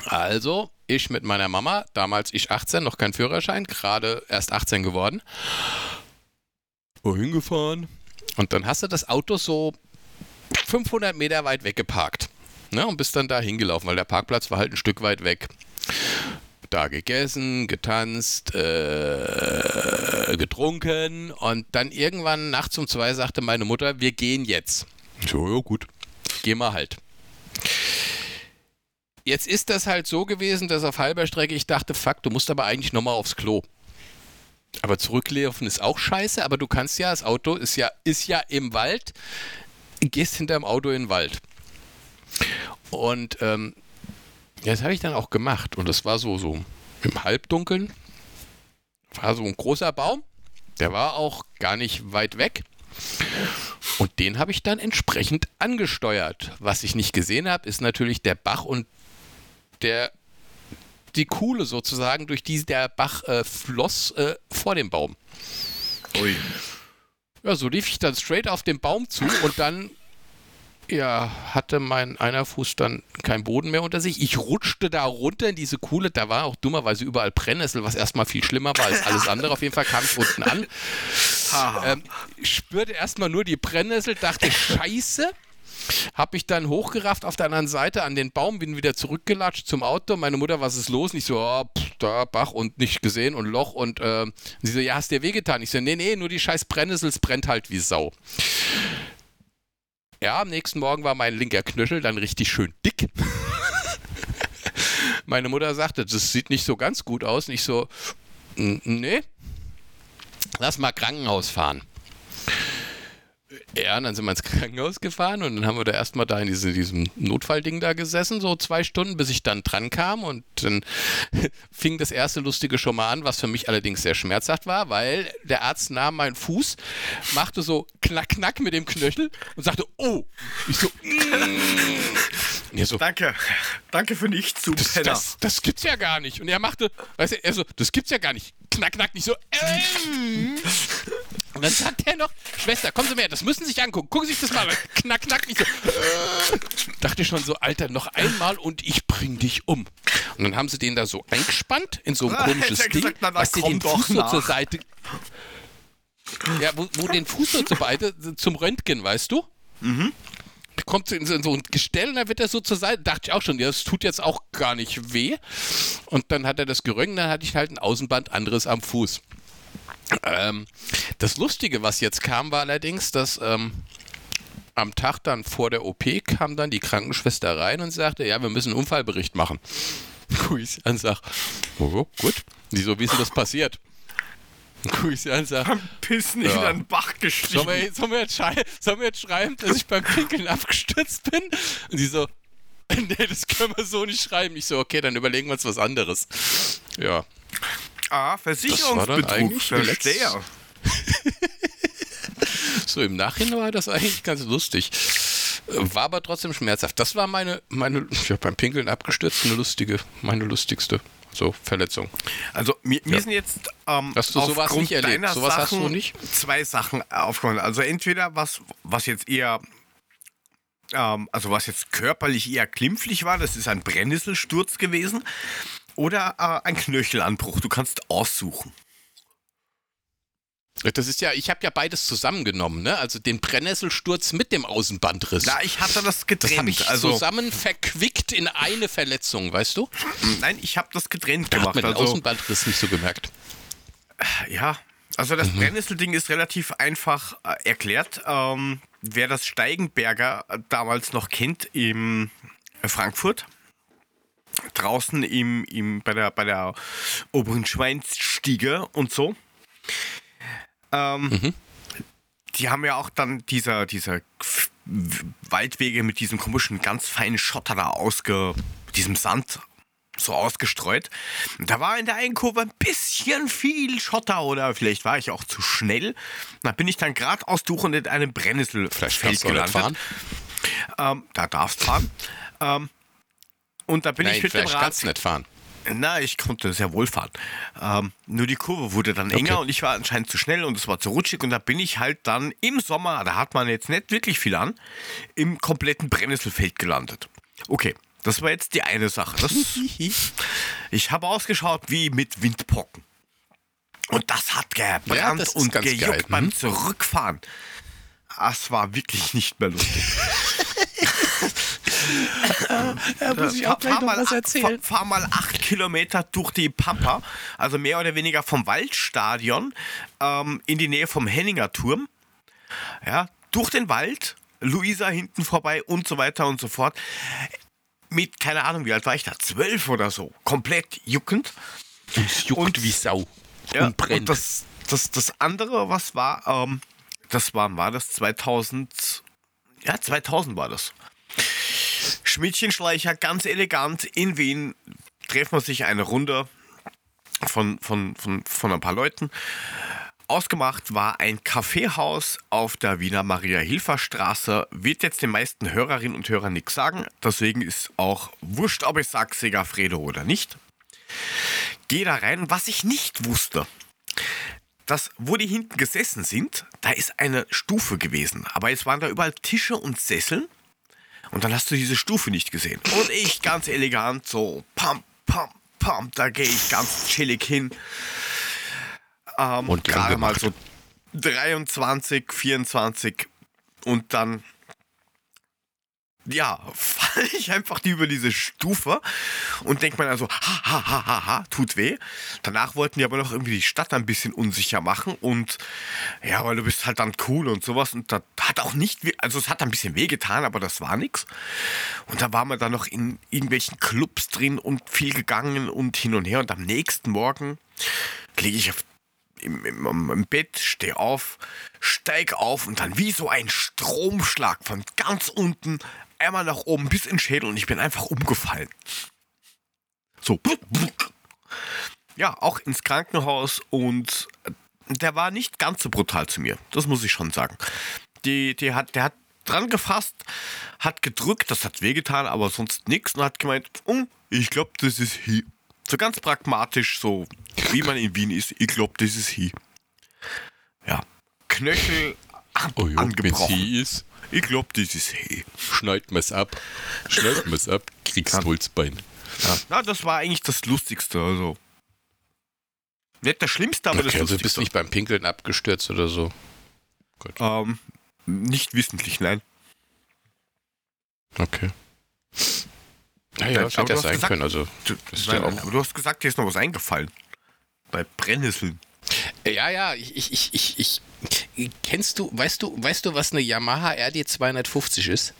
Also, ich mit meiner Mama, damals ich 18, noch kein Führerschein, gerade erst 18 geworden. Wohin gefahren? Und dann hast du das Auto so 500 Meter weit weggeparkt. Ne, und bist dann da hingelaufen, weil der Parkplatz war halt ein Stück weit weg. Da gegessen, getanzt, äh, getrunken und dann irgendwann nachts um zwei sagte meine Mutter, wir gehen jetzt. Ich So, ja gut, gehen wir halt. Jetzt ist das halt so gewesen, dass auf halber Strecke ich dachte, fuck, du musst aber eigentlich nochmal aufs Klo. Aber zurücklaufen ist auch scheiße, aber du kannst ja, das Auto ist ja, ist ja im Wald, gehst hinterm Auto in den Wald. Und ähm, das habe ich dann auch gemacht. Und das war so, so im Halbdunkeln. War so ein großer Baum. Der war auch gar nicht weit weg. Und den habe ich dann entsprechend angesteuert. Was ich nicht gesehen habe, ist natürlich der Bach und der die Kuhle sozusagen, durch die der Bach äh, floss äh, vor dem Baum. Ui. Ja, so lief ich dann straight auf den Baum zu und dann ja, hatte mein einer Fuß dann keinen Boden mehr unter sich. Ich rutschte da runter in diese Kuhle. Da war auch dummerweise überall Brennnessel, was erstmal viel schlimmer war als alles andere. Auf jeden Fall kam ich unten an. Ähm, ich spürte erstmal nur die Brennnessel, dachte, Scheiße. Hab mich dann hochgerafft auf der anderen Seite an den Baum, bin wieder zurückgelatscht zum Auto. Meine Mutter, was ist los? Und ich so, oh, pff, da Bach und nicht gesehen und Loch. Und äh, sie so, ja, hast dir wehgetan? Ich so, nee, nee, nur die scheiß Brennnessel, es brennt halt wie Sau. Ja, am nächsten Morgen war mein linker Knöchel dann richtig schön dick. Meine Mutter sagte, das sieht nicht so ganz gut aus. Und ich so, "N- nee, lass mal Krankenhaus fahren. Ja, und dann sind wir ins Krankenhaus gefahren und dann haben wir da erstmal da in diese, diesem Notfallding da gesessen, so zwei Stunden, bis ich dann dran kam und dann fing das erste Lustige schon mal an, was für mich allerdings sehr schmerzhaft war, weil der Arzt nahm meinen Fuß, machte so knack, knack mit dem Knöchel und sagte, oh, ich so, mm. So, Danke. Danke für nichts, du das, Penner. das, das gibt's ja gar nicht. Und er machte, weißt du, er so, das gibt's ja gar nicht. Knack, knack, nicht so. Ähm. Und dann sagt er noch, Schwester, kommen Sie mehr, das müssen Sie sich angucken. Gucken Sie sich das mal an. Knack, knack, nicht so. Äh. Dachte schon so, Alter, noch einmal und ich bring dich um. Und dann haben sie den da so eingespannt in so ein Ah, komisches Ding, gesagt, na, na, was dir den Fuß so zur Seite. Ja, wo, wo den Fuß so zur Seite zum Röntgen, weißt du? kommt in so in so ein Gestell und dann wird er so zur Seite. Dachte ich auch schon, ja, das tut jetzt auch gar nicht weh. Und dann hat er das geröntgt, dann hatte ich halt ein Außenband anderes am Fuß. Ähm, das Lustige, was jetzt kam, war allerdings, dass ähm, am Tag dann vor der OP kam dann die Krankenschwester rein und sagte, ja, wir müssen einen Unfallbericht machen. Guck ich sie an und sag, oh, gut. Wieso, wie ist denn das passiert? Guck ich sie an und sag, Pissen Ja. in einen Bach gestiegen. Sollen wir, sollen, wir jetzt sollen wir jetzt schreiben, dass ich beim Pinkeln abgestürzt bin? Und sie so, nee, das können wir so nicht schreiben. Ich so, okay, dann überlegen wir uns was anderes. Ja. Ah, Versicherungsbetrug, verstehe. so, im Nachhinein war das eigentlich ganz lustig. War aber trotzdem schmerzhaft. Das war meine, meine ich habe beim Pinkeln abgestürzt, eine lustige, meine lustigste so Verletzung. Also mir, mir ja. sind jetzt ähm, hast du sowas nicht erlebt? Sowas Sachen, hast du nicht? Zwei Sachen aufgefallen. Also entweder was, was jetzt eher ähm, also was jetzt körperlich eher klimpflich war, das ist ein Brennnesselsturz gewesen oder äh, ein Knöchelanbruch. Du kannst aussuchen. Das ist ja, ich habe ja beides zusammengenommen, ne? Also den Brennnesselsturz mit dem Außenbandriss. Na, ich hatte das getrennt. Das habe ich also zusammen verquickt in eine Verletzung, weißt du? Nein, ich habe das getrennt da gemacht. Hat man also, den Außenbandriss nicht so gemerkt. Ja, also das mhm. Brennnesselding ist relativ einfach äh, erklärt. Ähm, wer das Steigenberger damals noch kennt im Frankfurt, draußen im, im, bei, der, bei der oberen Schweinsstiege und so. Ähm, mhm. Die haben ja auch dann dieser, dieser Waldwege mit diesem komischen, ganz feinen Schotter da ausge, diesem Sand so ausgestreut. Da war in der einen Kurve ein bisschen viel Schotter oder vielleicht war ich auch zu schnell. Da bin ich dann geradeaus durch und in einem Brennnesselfeld gelandet. Fahren. Ähm, da darfst fahren. Ähm, und da bin Nein, ich mit dem Rad. Kannst nicht fahren. Na, ich konnte sehr wohl fahren. Ähm, nur die Kurve wurde dann enger okay. und ich war anscheinend zu schnell und es war zu rutschig und da bin ich halt dann im Sommer, da hat man jetzt nicht wirklich viel an, im kompletten Brennnesselfeld gelandet. Okay, das war jetzt die eine Sache. Das, ich habe ausgeschaut wie mit Windpocken. Und das hat gebrannt ja, und gejuckt geil. beim hm? Zurückfahren. Das war wirklich nicht mehr lustig. ja, muss ich auch gleich noch was erzählen. Fahr, fahr, mal acht Kilometer durch die Pampa, also mehr oder weniger vom Waldstadion ähm, in die Nähe vom Henninger Turm. Ja, durch den Wald, Luisa hinten vorbei und so weiter und so fort. Mit, keine Ahnung, wie alt war ich da? Zwölf oder so. Komplett juckend. Es juckt und, wie Sau. Ja, und brennt. Und das, das, das andere, was war, ähm, das war, war das 2000, ja, 2000 war das. Schmidtchenschleicher, ganz elegant in Wien, treffen wir sich eine Runde von, von, von, von ein paar Leuten. Ausgemacht war ein Kaffeehaus auf der Wiener Maria-Hilfer-Straße. Wird jetzt den meisten Hörerinnen und Hörern nichts sagen. Deswegen ist auch wurscht, ob ich sage Segafredo oder nicht. Geh da rein. Was ich nicht wusste, dass, wo die hinten gesessen sind, da ist eine Stufe gewesen. Aber jetzt waren da überall Tische und Sesseln. Und dann hast du diese Stufe nicht gesehen. Und ich ganz elegant so, pam, pam, pam, da gehe ich ganz chillig hin. Ähm, und gerade mal so 23, 24 und dann ja, falle ich einfach über diese Stufe und denke mir also, ha, ha, ha, ha, ha, tut weh. Danach wollten die aber noch irgendwie die Stadt ein bisschen unsicher machen und ja, weil du bist halt dann cool und sowas und das hat auch nicht, also es hat ein bisschen weh getan, aber das war nichts. Und da waren wir dann noch in irgendwelchen Clubs drin und viel gegangen und hin und her und am nächsten Morgen lege ich auf im, im, im Bett, stehe auf, steig auf und dann wie so ein Stromschlag von ganz unten einmal nach oben bis in den Schädel und ich bin einfach umgefallen. So. Ja, auch ins Krankenhaus und der war nicht ganz so brutal zu mir. Das muss ich schon sagen. Die, die hat, der hat dran gefasst, hat gedrückt, das hat wehgetan, aber sonst nichts und hat gemeint, oh, ich glaube, das ist hier. So ganz pragmatisch, so wie man in Wien ist, ich glaube, das ist hier. Ja. Knöchel ab, oh, jo, angebrochen. Ist. Ich glaube, das ist hey. Schneid mir's ab. Schneid mir's ab, kriegst ja. Holzbein. Ja. Na, das war eigentlich das Lustigste, also. Nicht das Schlimmste, aber okay, das Lustigste. Also bist nicht beim Pinkeln abgestürzt oder so? Gut. Ähm, nicht wissentlich, nein. Okay. Naja, das hätte ja sein gesagt, können. Also, du, nein, ja du hast gesagt, dir ist noch was eingefallen. Bei Brennnesseln. Ja, ja, ich, ich, ich, ich, Kennst du, weißt du, weißt du, was eine Yamaha RD 250 ist?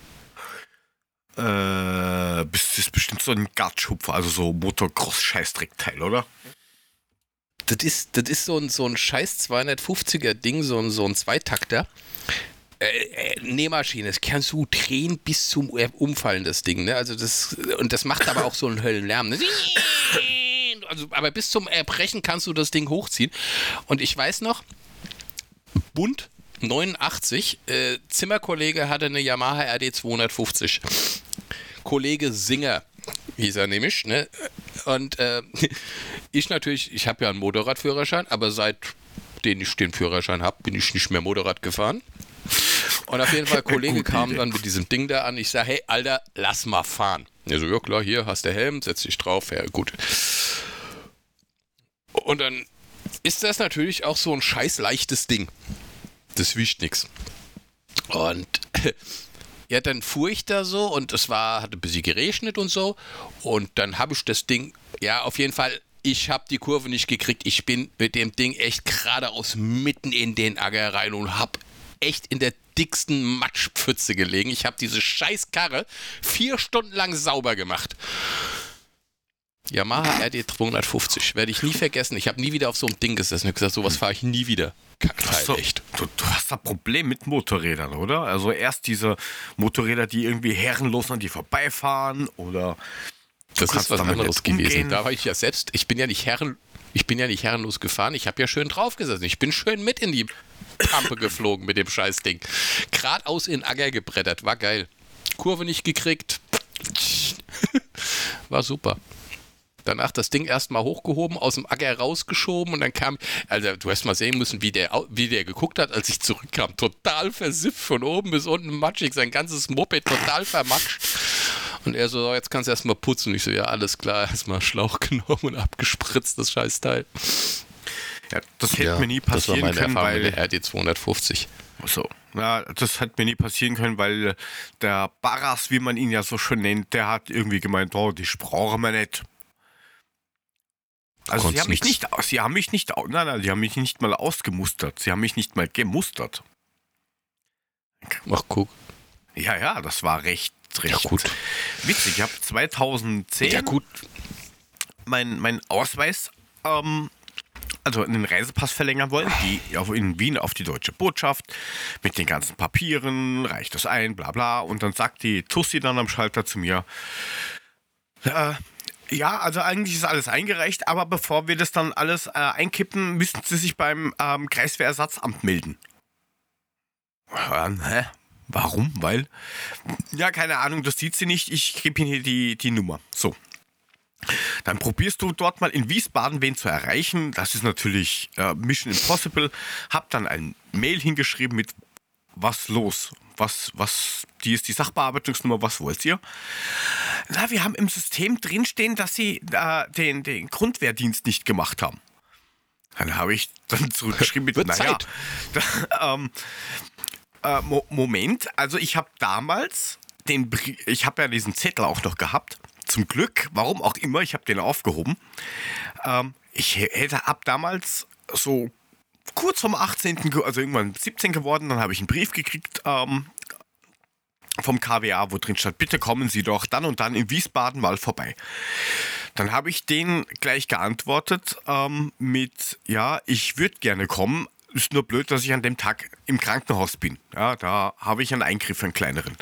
Äh, das ist bestimmt so ein Gatschhupfer, also so Motocross-Scheißdreckteil, oder? Das ist, das ist so ein, so ein scheiß 250er Ding, so ein, so ein Zweitakter. Äh, äh, Nähmaschine, das kannst du drehen bis zum Umfallen, das Ding, ne? Also das, und das macht aber auch so einen Höllenlärm. Ne? also, aber bis zum Erbrechen kannst du das Ding hochziehen. Und ich weiß noch, Bund 89, äh, Zimmerkollege hatte eine Yamaha RD 250. Kollege Singer hieß er nämlich, ne? Und äh, ich natürlich, ich habe ja einen Motorradführerschein, aber seitdem ich den Führerschein habe, bin ich nicht mehr Motorrad gefahren. Und auf jeden Fall, Kollege kam dann mit diesem Ding da an. Ich sage, hey, Alter, lass mal fahren. Er so, ja klar, hier hast du Helm, setz dich drauf, ja gut. Und dann ist das natürlich auch so ein scheiß leichtes Ding. Das wiegt nichts. Und ja, dann fuhr ich da so und es war, hatte ein bisschen geregnet und so. Und dann habe ich das Ding, ja, auf jeden Fall, ich habe die Kurve nicht gekriegt. Ich bin mit dem Ding echt geradeaus mitten in den Acker rein und habe echt in der dicksten Matschpfütze gelegen. Ich habe diese scheiß Karre vier Stunden lang sauber gemacht. Yamaha RD 250, werde ich nie vergessen. Ich habe nie wieder auf so einem Ding gesessen und gesagt, sowas fahre ich nie wieder. Kackteil, du, echt. Du, du hast ein Problem mit Motorrädern, oder? Also erst diese Motorräder, die irgendwie herrenlos an die vorbeifahren oder das ist was anderes gewesen. Da war ich ja selbst, ich bin ja nicht herren, ich bin ja nicht herrenlos gefahren, ich habe ja schön draufgesessen. Ich bin schön mit in die Pampe geflogen mit dem Scheißding. Geradeaus in Acker gebrettert, war geil. Kurve nicht gekriegt. War super. Danach das Ding erstmal hochgehoben, aus dem Acker rausgeschoben und dann kam, also du hast mal sehen müssen, wie der, wie der geguckt hat, als ich zurückkam. Total versifft, von oben bis unten matschig, sein ganzes Moped total vermatscht. Und er so, jetzt kannst du erstmal putzen. Und ich so, ja, alles klar, erstmal Schlauch genommen und abgespritzt, das Scheißteil. Ja, das hätte ja, mir nie passieren das war meine können, Erfahrung weil RD 250. So. Ja, das hätte mir nie passieren können, weil der Barras, wie man ihn ja so schön nennt, der hat irgendwie gemeint, oh, die brauchen wir nicht. Also sie haben mich nicht, sie haben mich nicht, nein, nein, sie haben mich nicht mal ausgemustert. Sie haben mich nicht mal gemustert. Ach, guck. Ja, ja, das war recht, recht ja, gut. witzig. Ich habe 2010 ja, gut. Mein, mein Ausweis, ähm, also einen Reisepass verlängern wollen, die in Wien auf die deutsche Botschaft mit den ganzen Papieren, reicht das ein, bla bla. Und dann sagt die Tussi dann am Schalter zu mir, äh, ja, also eigentlich ist alles eingereicht, aber bevor wir das dann alles äh, einkippen, müssen Sie sich beim ähm, Kreiswehrersatzamt melden. Ja, hä? Warum? Weil? Ja, keine Ahnung, das sieht sie nicht. Ich gebe Ihnen hier die, die Nummer. So. Dann probierst du dort mal in Wiesbaden wen zu erreichen. Das ist natürlich äh, Mission Impossible. Hab dann ein Mail hingeschrieben mit was los? Was, was, die ist die Sachbearbeitungsnummer, was wollt ihr? Na, wir haben im System drinstehen, dass sie äh, den, den Grundwehrdienst nicht gemacht haben. Dann habe ich dann zurückgeschrieben mit, Wird naja, da, ähm, äh, Mo Moment, also ich habe damals den, Brie ich habe ja diesen Zettel auch noch gehabt. Zum Glück, warum auch immer, ich habe den aufgehoben. Ähm, ich hätte ab damals so kurz vom 18., also irgendwann 17 geworden, dann habe ich einen Brief gekriegt ähm, vom KWA, wo drin stand, bitte kommen Sie doch dann und dann in Wiesbaden mal vorbei. Dann habe ich den gleich geantwortet ähm, mit, ja, ich würde gerne kommen, ist nur blöd, dass ich an dem Tag im Krankenhaus bin. Ja, da habe ich einen Eingriff, einen kleineren.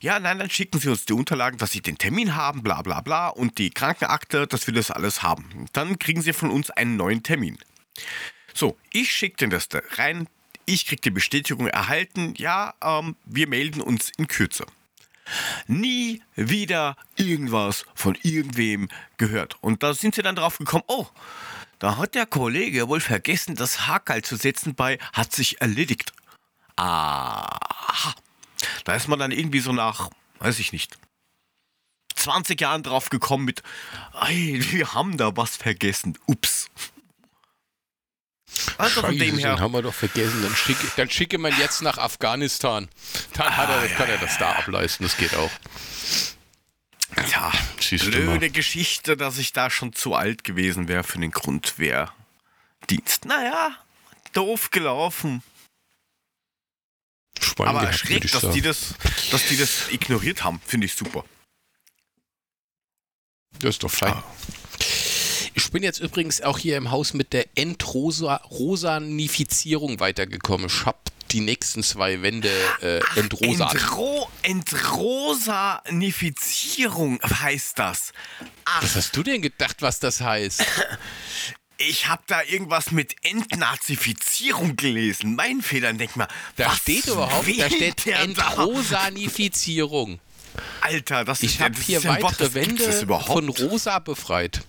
Ja, nein, dann schicken Sie uns die Unterlagen, dass Sie den Termin haben, bla bla bla und die Krankenakte, dass wir das alles haben. Dann kriegen Sie von uns einen neuen Termin. So, ich schicke den das da rein. Ich kriege die Bestätigung erhalten. Ja, ähm, wir melden uns in Kürze. Nie wieder irgendwas von irgendwem gehört. Und da sind sie dann drauf gekommen, oh, da hat der Kollege wohl vergessen, das Hakel zu setzen bei hat sich erledigt. Aha. Da ist man dann irgendwie so nach, weiß ich nicht, 20 Jahren drauf gekommen mit, ey, wir haben da was vergessen. Ups. Also von dem her. Den haben wir doch vergessen. Dann schicke, dann schicke man jetzt nach Afghanistan. Dann ah, er, ja, kann er das da ableisten. Das geht auch. Ja, blöde Geschichte, dass ich da schon zu alt gewesen wäre für den Grundwehrdienst. Naja, doof gelaufen. Spannend Aber erschreckt, dass die, das, dass die das ignoriert haben, finde ich super. Das ist doch fein. Ah. Ich bin jetzt übrigens auch hier im Haus mit der Entrosanifizierung weitergekommen. Ich habe die nächsten zwei Wände äh, entrosa. Entro Entrosanifizierung heißt das. Ach, Was hast du denn gedacht, was das heißt? ich habe da irgendwas mit Entnazifizierung gelesen. Mein Fehler, denk mal. Da was steht überhaupt, da steht? Entrosanifizierung. Alter, das ist Ich habe das hier weitere Wände von rosa befreit.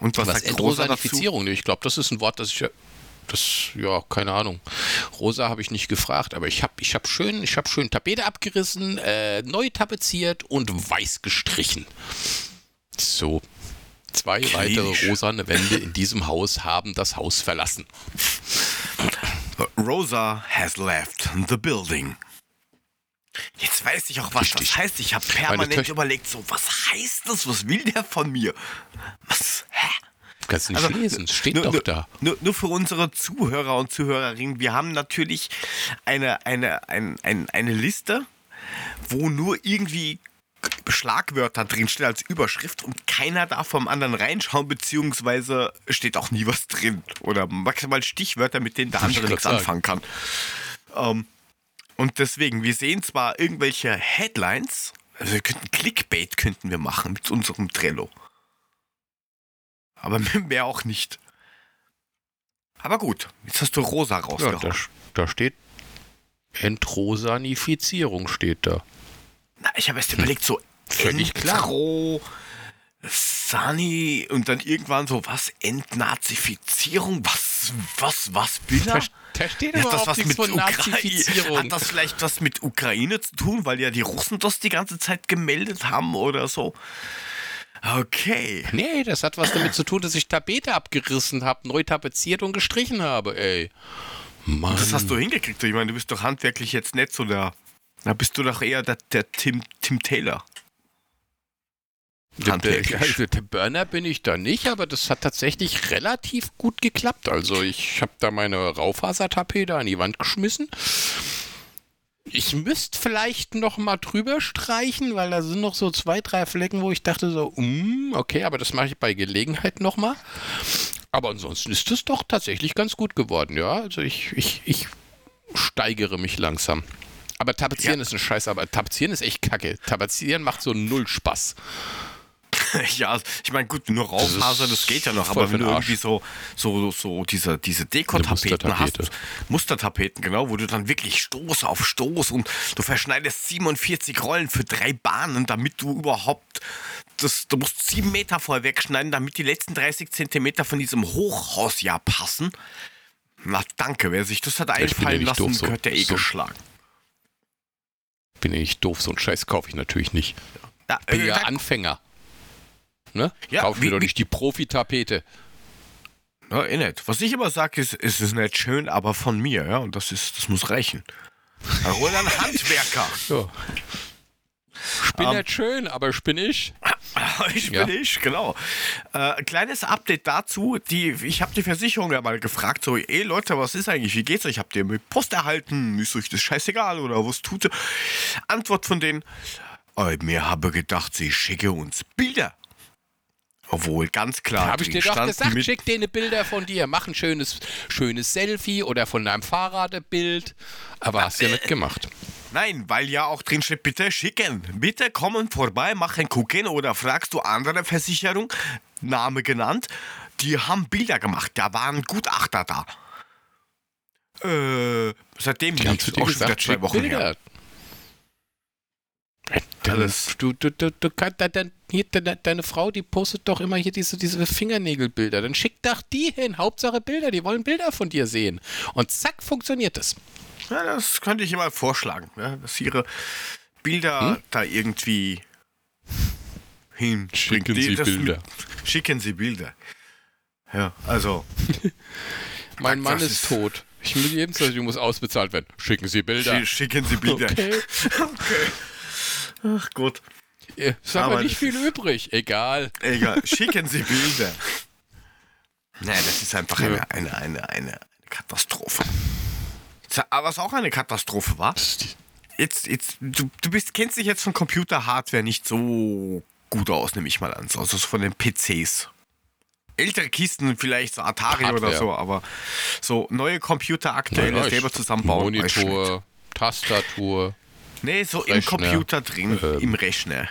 Und was, Was sagt Rosa dazu? Entrosanifizierung? Ich glaube, das ist ein Wort, das ich ja. Das, ja, keine Ahnung. Rosa habe ich nicht gefragt, aber ich habe ich hab schön, ich hab schön Tapete abgerissen, äh, neu tapeziert und weiß gestrichen. So. Zwei weitere Klinisch. rosane Wände in diesem Haus haben das Haus verlassen. Rosa has left the building. Jetzt weiß ich auch, was Richtig. das heißt. Ich habe permanent überlegt, so, was heißt das? Was will der von mir? Was? Hä? Kannst du nicht Also, lesen, es steht nur, doch nur, da. Nur, nur für unsere Zuhörer und Zuhörerinnen, wir haben natürlich eine, eine, ein, ein, eine Liste, wo nur irgendwie Schlagwörter drinstehen als Überschrift und keiner darf vom anderen reinschauen, beziehungsweise steht auch nie was drin. Oder maximal Stichwörter, mit denen der andere nichts sagen. anfangen kann. Ähm, und deswegen, wir sehen zwar irgendwelche Headlines, also wir könnten Clickbait könnten wir machen mit unserem Trello. Aber mehr auch nicht. Aber gut, jetzt hast du Rosa Ja, rausgehauen. da, da steht Entrosanifizierung steht da. Na, ich habe erst überlegt, so Völlig klar. Entro, Sani und dann irgendwann so, was? Entnazifizierung? Was, was, was will Da, da steht Hat überhaupt das was nichts mit von? Nazifizierung. Hat das vielleicht was mit Ukraine zu tun, weil ja die Russen das die ganze Zeit gemeldet haben oder so? Okay. Nee, das hat was damit zu tun, dass ich Tapete abgerissen habe, neu tapeziert und gestrichen habe, ey. Mann. Das hast du hingekriegt. Ich meine, du bist doch handwerklich jetzt nicht so der. Da bist du doch eher der, der Tim, Tim Taylor. Handwerklich. also der Burner bin ich da nicht, aber das hat tatsächlich relativ gut geklappt. Also ich habe da meine Raufasertapete an die Wand geschmissen. Ich müsste vielleicht noch mal drüber streichen, weil da sind noch so zwei, drei Flecken, wo ich dachte so, mm, okay, aber das mache ich bei Gelegenheit noch mal. Aber ansonsten ist es doch tatsächlich ganz gut geworden, ja. Also ich, ich, ich steigere mich langsam. Aber Tapezieren Ja. ist ein Scheiß, aber Tapezieren ist echt kacke. Tapezieren macht so null Spaß. ja, ich meine, gut, nur Raufaser, das geht ja noch, aber wenn du irgendwie so, so, so diese, diese Dekotapeten hast, Mustertapete. Mustertapeten, genau, wo du dann wirklich Stoß auf Stoß und du verschneidest 47 Rollen für drei Bahnen, damit du überhaupt, das, du musst sieben Meter vorher wegschneiden, damit die letzten 30 Zentimeter von diesem Hochhaus ja passen. Na danke, wer sich das hat ja einfallen nicht lassen, doof, so- gehört der eh so- geschlagen. Bin ich doof, so einen Scheiß kaufe ich natürlich nicht. Da, Bin äh, ja da- Anfänger. Ne? Ja, Kauf wie- mir doch nicht die Profi-Tapete. Ja, eh nicht. Was ich immer sage, ist, es ist nicht schön, aber von mir, ja, und das ist, das muss reichen. Da hol einen Handwerker. Ja. Ich bin Ähm. nicht schön, aber ich bin ich. Ich bin Ja. ich, genau. Äh, ein kleines Update dazu. Die, ich habe die Versicherung ja mal gefragt, so, ey Leute, was ist eigentlich, wie geht's euch? Habt ihr mit Post erhalten? Ist euch das scheißegal oder was tut ihr? Antwort von denen, äh, mir habe gedacht, sie schicke uns Bilder. Obwohl, ganz klar, Habe ich dir doch gesagt, schick denen Bilder von dir. Mach ein schönes, schönes Selfie oder von deinem Fahrrad ein Bild. Aber hast ja nicht gemacht. Nein, weil ja auch drin steht, bitte schicken. Bitte kommen vorbei, machen gucken oder fragst du andere Versicherung, Name genannt, die haben Bilder gemacht, da waren Gutachter da. Äh, seitdem Die dir auch schon wieder zwei Wochen her. Bilder. Alles. Du, du, du, du kannst, dein, hier, deine, deine Frau, die postet doch immer hier diese, diese Fingernägelbilder. Dann schick doch die hin. Hauptsache Bilder. Die wollen Bilder von dir sehen. Und zack, funktioniert es. Ja, das könnte ich immer vorschlagen, ja, dass ihre Bilder Hm? da irgendwie hinbringt. Schicken Die- Sie das Bilder. Mit, schicken Sie Bilder. Ja, also, Mein Mann das ist ist- tot. Ich muss Lebensversicherung muss ausbezahlt werden. Schicken Sie Bilder. schi- schicken Sie Bilder. Okay. Ach gut. Ist aber, Aber nicht das viel übrig. Egal. Egal, schicken Sie Bilder. Nein, das ist einfach Ja. eine, eine, eine, eine Katastrophe. Was auch eine Katastrophe war, jetzt, jetzt, du, du bist, kennst dich jetzt von Computer-Hardware nicht so gut aus, nehme ich mal an. Also von den PCs. ältere Kisten, vielleicht so Atari Hardware. oder so, aber so neue Computer aktuell Ja, selber zusammenbauen. nicht. Monitor, Tastatur, Nee, so im Rechner. Computer drin, Ähm, im Rechner.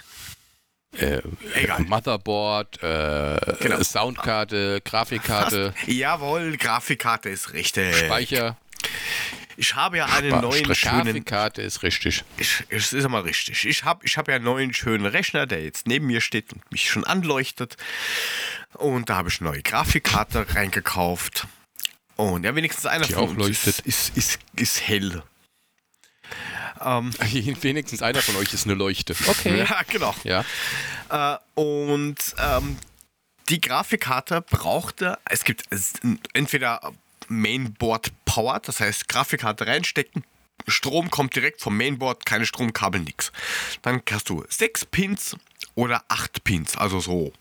Äh, Egal. Motherboard, äh, Genau. Soundkarte, Grafikkarte, Jawohl, Grafikkarte ist richtig. Speicher, Ich habe ja einen Spa- neuen schönen. Grafikkarte ist richtig. Ich, es ist mal richtig. Ich habe ich hab ja einen neuen schönen Rechner, der jetzt neben mir steht und mich schon anleuchtet. Und da habe ich eine neue Grafikkarte reingekauft. Und ja, wenigstens einer Die von auch uns leuchtet. ist, ist, ist, ist hell. Wenigstens einer von euch ist eine Leuchte. Okay. Ja, genau. Ja. Äh, und ähm, die Grafikkarte brauchte, es gibt entweder Mainboard Power, das heißt Grafikkarte reinstecken, Strom kommt direkt vom Mainboard, keine Stromkabel, nix. Dann hast du sechs Pins oder acht Pins, also so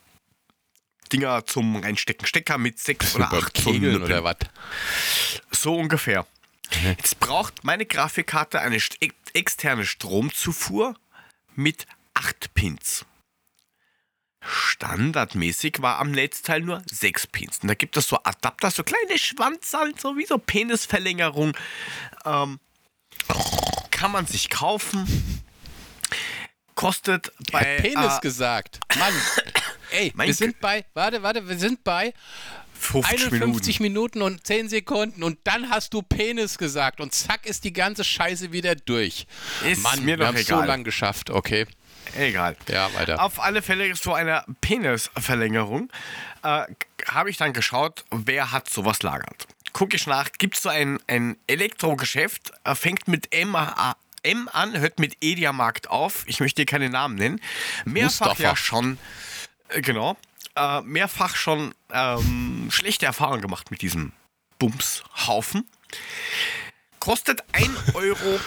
Dinger zum Reinstecken, Stecker mit sechs oder Über acht so Kegeln Nippeln. oder was? So ungefähr. Jetzt braucht meine Grafikkarte eine ex- externe Stromzufuhr mit 8 Pins. Standardmäßig war am Netzteil nur 6 Pins. Und da gibt es so Adapter, so kleine Schwanzsalz, so wie so Penisverlängerung. Ähm, kann man sich kaufen. Kostet bei. Penis äh, gesagt. Mann. Ey, wir sind bei, warte, warte, wir sind bei 50 51 Minuten. Minuten. und 10 Sekunden und dann hast du Penis gesagt und zack ist die ganze Scheiße wieder durch. Ist Mann, mir wir haben es so egal. lang geschafft, okay. Egal. Ja, weiter. Auf alle Fälle so eine Penisverlängerung äh, habe ich dann geschaut, wer hat sowas lagert. Gucke ich nach, gibt es so ein, ein Elektrogeschäft, äh, fängt mit M, A- M an, hört mit Ediamarkt auf. Ich möchte dir keine Namen nennen. Mehrfach Mustafa. ja schon, äh, genau, äh, mehrfach schon ähm, schlechte Erfahrungen gemacht mit diesem Bumshaufen. Kostet 1,15 Euro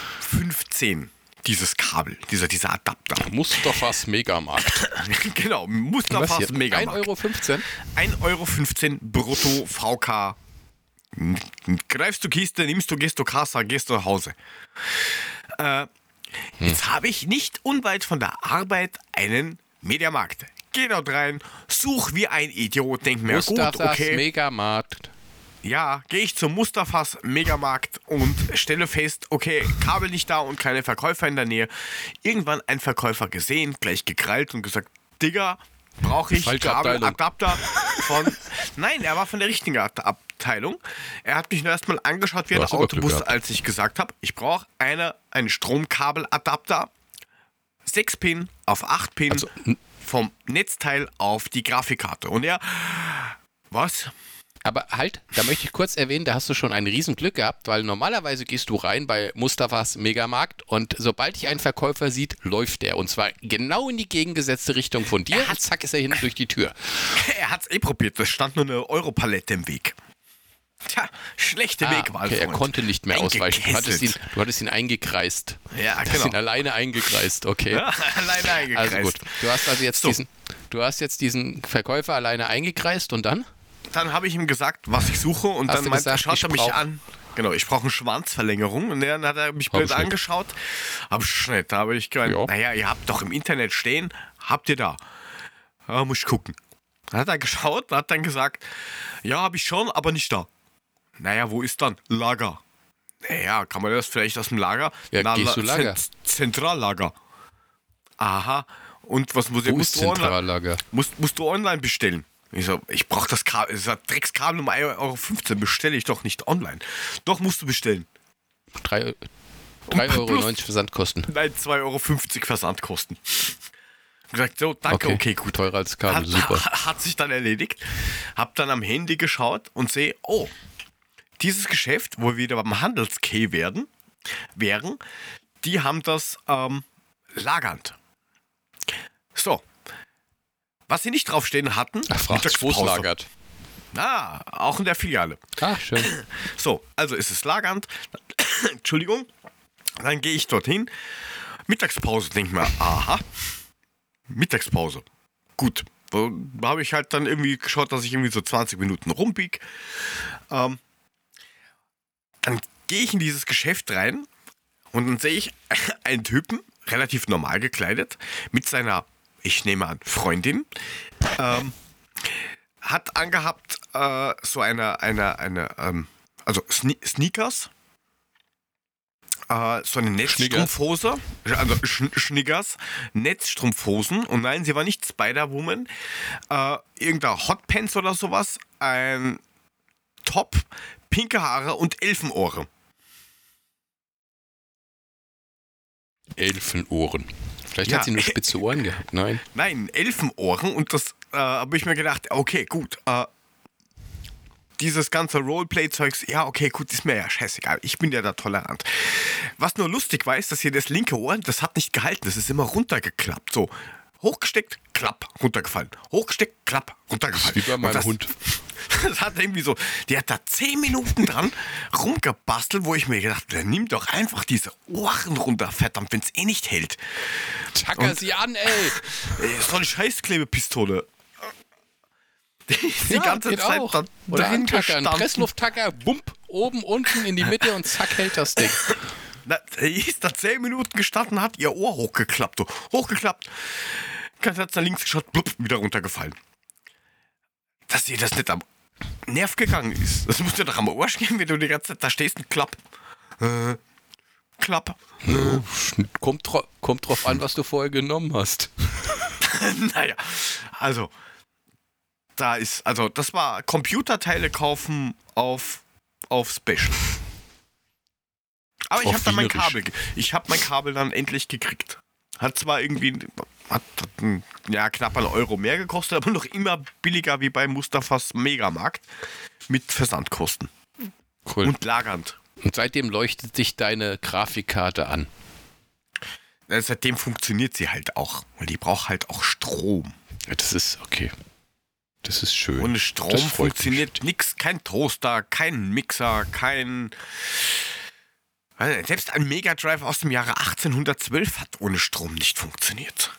dieses Kabel, dieser, dieser Adapter. Mustafas Megamarkt. genau, Mustafas? Megamarkt. 1,15 Euro? 1,15 Euro brutto VK. Greifst du Kiste, nimmst du, gehst du Kassa, gehst du nach Hause. Äh, Jetzt habe ich nicht unweit von der Arbeit einen Mediamarkt. Geh dort rein, such wie ein Idiot, denk mir, gut, Mustafas okay. Megamarkt. Ja, gehe ich zum Mustafas Megamarkt und stelle fest, okay, Kabel nicht da und keine Verkäufer in der Nähe. Irgendwann ein Verkäufer gesehen, gleich gekrallt und gesagt, Digga, brauche ich. Kabeladapter von... Nein, er war von der richtigen Ab- Abteilung. Er hat mich nur erstmal angeschaut wie ein Autobus, als ich gesagt habe, ich brauche eine, einen Stromkabeladapter, 6 Pin auf 8 Pin Also, vom Netzteil auf die Grafikkarte. Und er, was? Aber halt, da möchte ich kurz erwähnen, da hast du schon ein Riesenglück gehabt, weil normalerweise gehst du rein bei Mustafas Megamarkt und sobald dich ein Verkäufer sieht, läuft der. Und zwar genau in die gegengesetzte Richtung von dir und zack ist er hinten durch die Tür. Er hat's eh probiert, es stand nur eine Europalette im Weg. Tja, schlechte Wegwahl. Ah, okay, er konnte nicht mehr ausweichen. Du hattest, ihn, du hattest ihn eingekreist. Ja, Du hast genau. ihn alleine eingekreist, okay. Ja, alleine eingekreist. Also gut, du hast also jetzt So. diesen, du hast jetzt diesen Verkäufer alleine eingekreist und dann? Dann habe ich ihm gesagt, was ich suche und Hast dann meinte, gesagt, schaut er mich brauch- an. Genau, ich brauche eine Schwanzverlängerung und dann hat er mich Hab blöd nicht. angeschaut. Hab ich nicht, da habe ich gemeint, Ja. naja, ihr habt doch im Internet stehen, habt ihr da? Ja, muss ich gucken. Dann hat er geschaut und hat dann gesagt, ja, habe ich schon, aber nicht da. Naja, wo ist dann? Lager. Naja, kann man das vielleicht aus dem Lager? Ja, gehst La- du Lager. Zent- Zentrallager. Aha. Und was muss ich Wo musst ist du online, Zentrallager? musst, musst du online bestellen? Ich so, ich brauche das Kabel, das Dreckskabel um 1,15 Euro bestelle ich doch nicht online. Doch musst du bestellen. 3,90 Euro plus- Versandkosten. Nein, 2,50 Euro Versandkosten. Gesagt, so, danke, okay, gut. Teurer als Kabel, Hat, super. hat sich dann erledigt. Hab dann am Handy geschaut und sehe, oh, dieses Geschäft, wo wir wieder beim Handelskey werden, wären, die haben das ähm, lagernd. So. Was sie nicht draufstehen hatten, Ach, lagert. Ah, auch in der Filiale. Ah, schön. So, also ist es lagernd. Entschuldigung. Dann gehe ich dorthin. Mittagspause, denke mir, aha. Mittagspause. Gut. Da habe ich halt dann irgendwie geschaut, dass ich irgendwie so 20 Minuten rumbieg. Ähm, dann gehe ich in dieses Geschäft rein und dann sehe ich einen Typen, relativ normal gekleidet, mit seiner, ich nehme an, Freundin, ähm, hat angehabt äh, so eine, eine, eine, ähm, also Sne Sneakers, äh, so eine Netzstrumpfhose, also Sch Schniggers, Netzstrumpfhosen. Und nein, sie war nicht Spider-Woman, äh, irgendein Hotpants oder sowas, ein Top, pinke Haare und Elfenohre. Elfenohren. Vielleicht ja. hat sie nur spitze Ohren gehabt, nein. Nein, Elfenohren und das äh, habe ich mir gedacht, okay, gut, äh, dieses ganze Roleplay-Zeugs, ja, okay, gut, ist mir ja scheißegal. Ich bin ja da tolerant. Was nur lustig war, ist, dass hier das linke Ohr, das hat nicht gehalten. Das ist immer runtergeklappt. So, hochgesteckt, klapp, runtergefallen. Hochgesteckt, klapp, runtergefallen. Wie bei meinem Hund. Das hat irgendwie so, der hat da zehn Minuten dran rumgebastelt, wo ich mir gedacht habe, nimm doch einfach diese Ohren runter, verdammt, wenn es eh nicht hält. Tacker sie an, ey. So eine Scheißklebepistole. Die ja, die ganze Zeit auch. da Oder drin Tacker, Presslufttacker, bump, oben, unten in die Mitte und zack hält das Ding. Na, die ist da 10 Minuten gestanden, hat ihr Ohr hochgeklappt, so, hochgeklappt. Ganz hat nach links geschaut, blub, wieder runtergefallen. Dass dir das nicht am Nerv gegangen ist. Das muss dir doch am Arsch gehen, wenn du die ganze Zeit da stehst und klapp. Äh, klapp. Äh. Kommt, kommt drauf an, was du vorher genommen hast. naja, also, da ist, also das war Computerteile kaufen auf, auf Special. Aber ich habe dann mein Kabel, ich habe mein Kabel dann endlich gekriegt. Hat zwar irgendwie, hat, ja, knapp einen Euro mehr gekostet, aber noch immer billiger wie bei Mustafas Megamarkt mit Versandkosten. Cool. Und lagernd. Und seitdem leuchtet sich deine Grafikkarte an. Ja, seitdem funktioniert sie halt auch, weil die braucht halt auch Strom. Ja, das ist okay. Das ist schön. Ohne Strom funktioniert nichts. Kein Toaster, kein Mixer, kein. Selbst ein Mega Drive aus dem Jahre 1812 hat ohne Strom nicht funktioniert.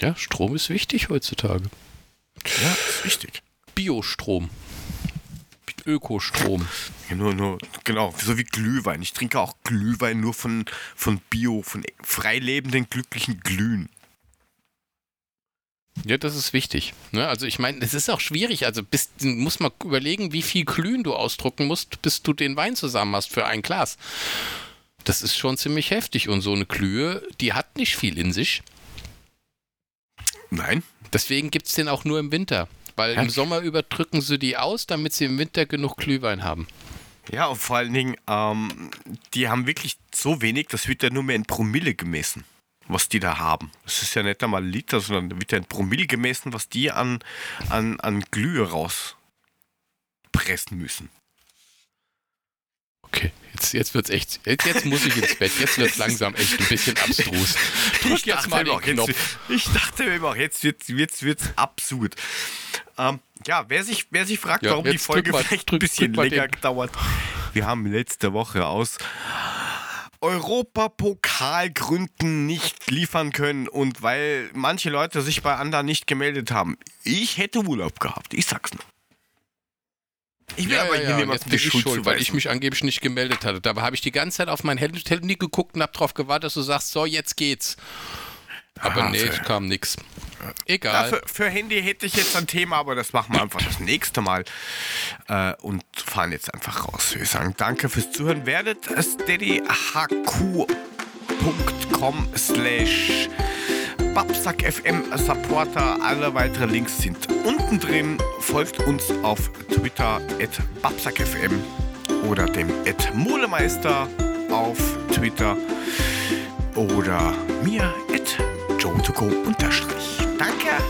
Ja, Strom ist wichtig heutzutage. Ja, ist wichtig. Biostrom. Ökostrom. Ja, nur, nur, genau, so wie Glühwein. Ich trinke auch Glühwein nur von, von Bio, von freilebenden, glücklichen Glühen. Ja, das ist wichtig. Ne? Also ich meine, es ist auch schwierig. Also bis, muss man überlegen, wie viel Glühen du ausdrucken musst, bis du den Wein zusammen hast für ein Glas. Das ist schon ziemlich heftig. Und so eine Glühe, die hat nicht viel in sich. Nein. Deswegen gibt es den auch nur im Winter. Weil im Sommer überdrücken sie die aus, damit sie im Winter genug Glühwein haben. Ja, und vor allen Dingen, ähm, die haben wirklich so wenig, das wird ja nur mehr in Promille gemessen was die da haben. Es ist ja nicht einmal Liter, sondern wird ja ein Promille gemessen, was die an, an, an Glühe rauspressen müssen. Jetzt, jetzt wird's echt. Jetzt, jetzt muss ich ins Bett. Jetzt wird es langsam echt ein bisschen abstrus. Drück jetzt mal den auch, Knopf. Jetzt, ich dachte mir immer, jetzt wird es jetzt wird's absurd. Ähm, ja, wer sich, wer sich fragt, ja, warum die Folge mal, vielleicht drück, ein bisschen länger gedauert. Wir haben letzte Woche aus Europapokalgründen nicht liefern können und weil manche Leute sich bei anderen nicht gemeldet haben. Ich hätte Urlaub gehabt, ich sag's nur. Ich will ja, aber hier ja, die Schuld, schuld weil ich mich angeblich nicht gemeldet hatte. Dabei habe ich die ganze Zeit auf mein Handy geguckt und habe darauf gewartet, dass du sagst, so, jetzt geht's. Aber ah, nee, es kam nichts. Egal. Ja, für, für, Handy hätte ich jetzt ein Thema, aber das machen wir einfach das nächste Mal. Äh, und fahren jetzt einfach raus. Wir sagen danke fürs Zuhören. Werdet steadyhq.com slash babsackfm Supporter. Alle weiteren Links sind unten drin. Folgt uns auf Twitter at babsackfm oder dem at Molemeister auf Twitter oder mir at joe2go unterstrich. Danke,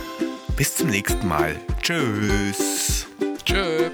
bis zum nächsten Mal. Tschüss. Tschüss.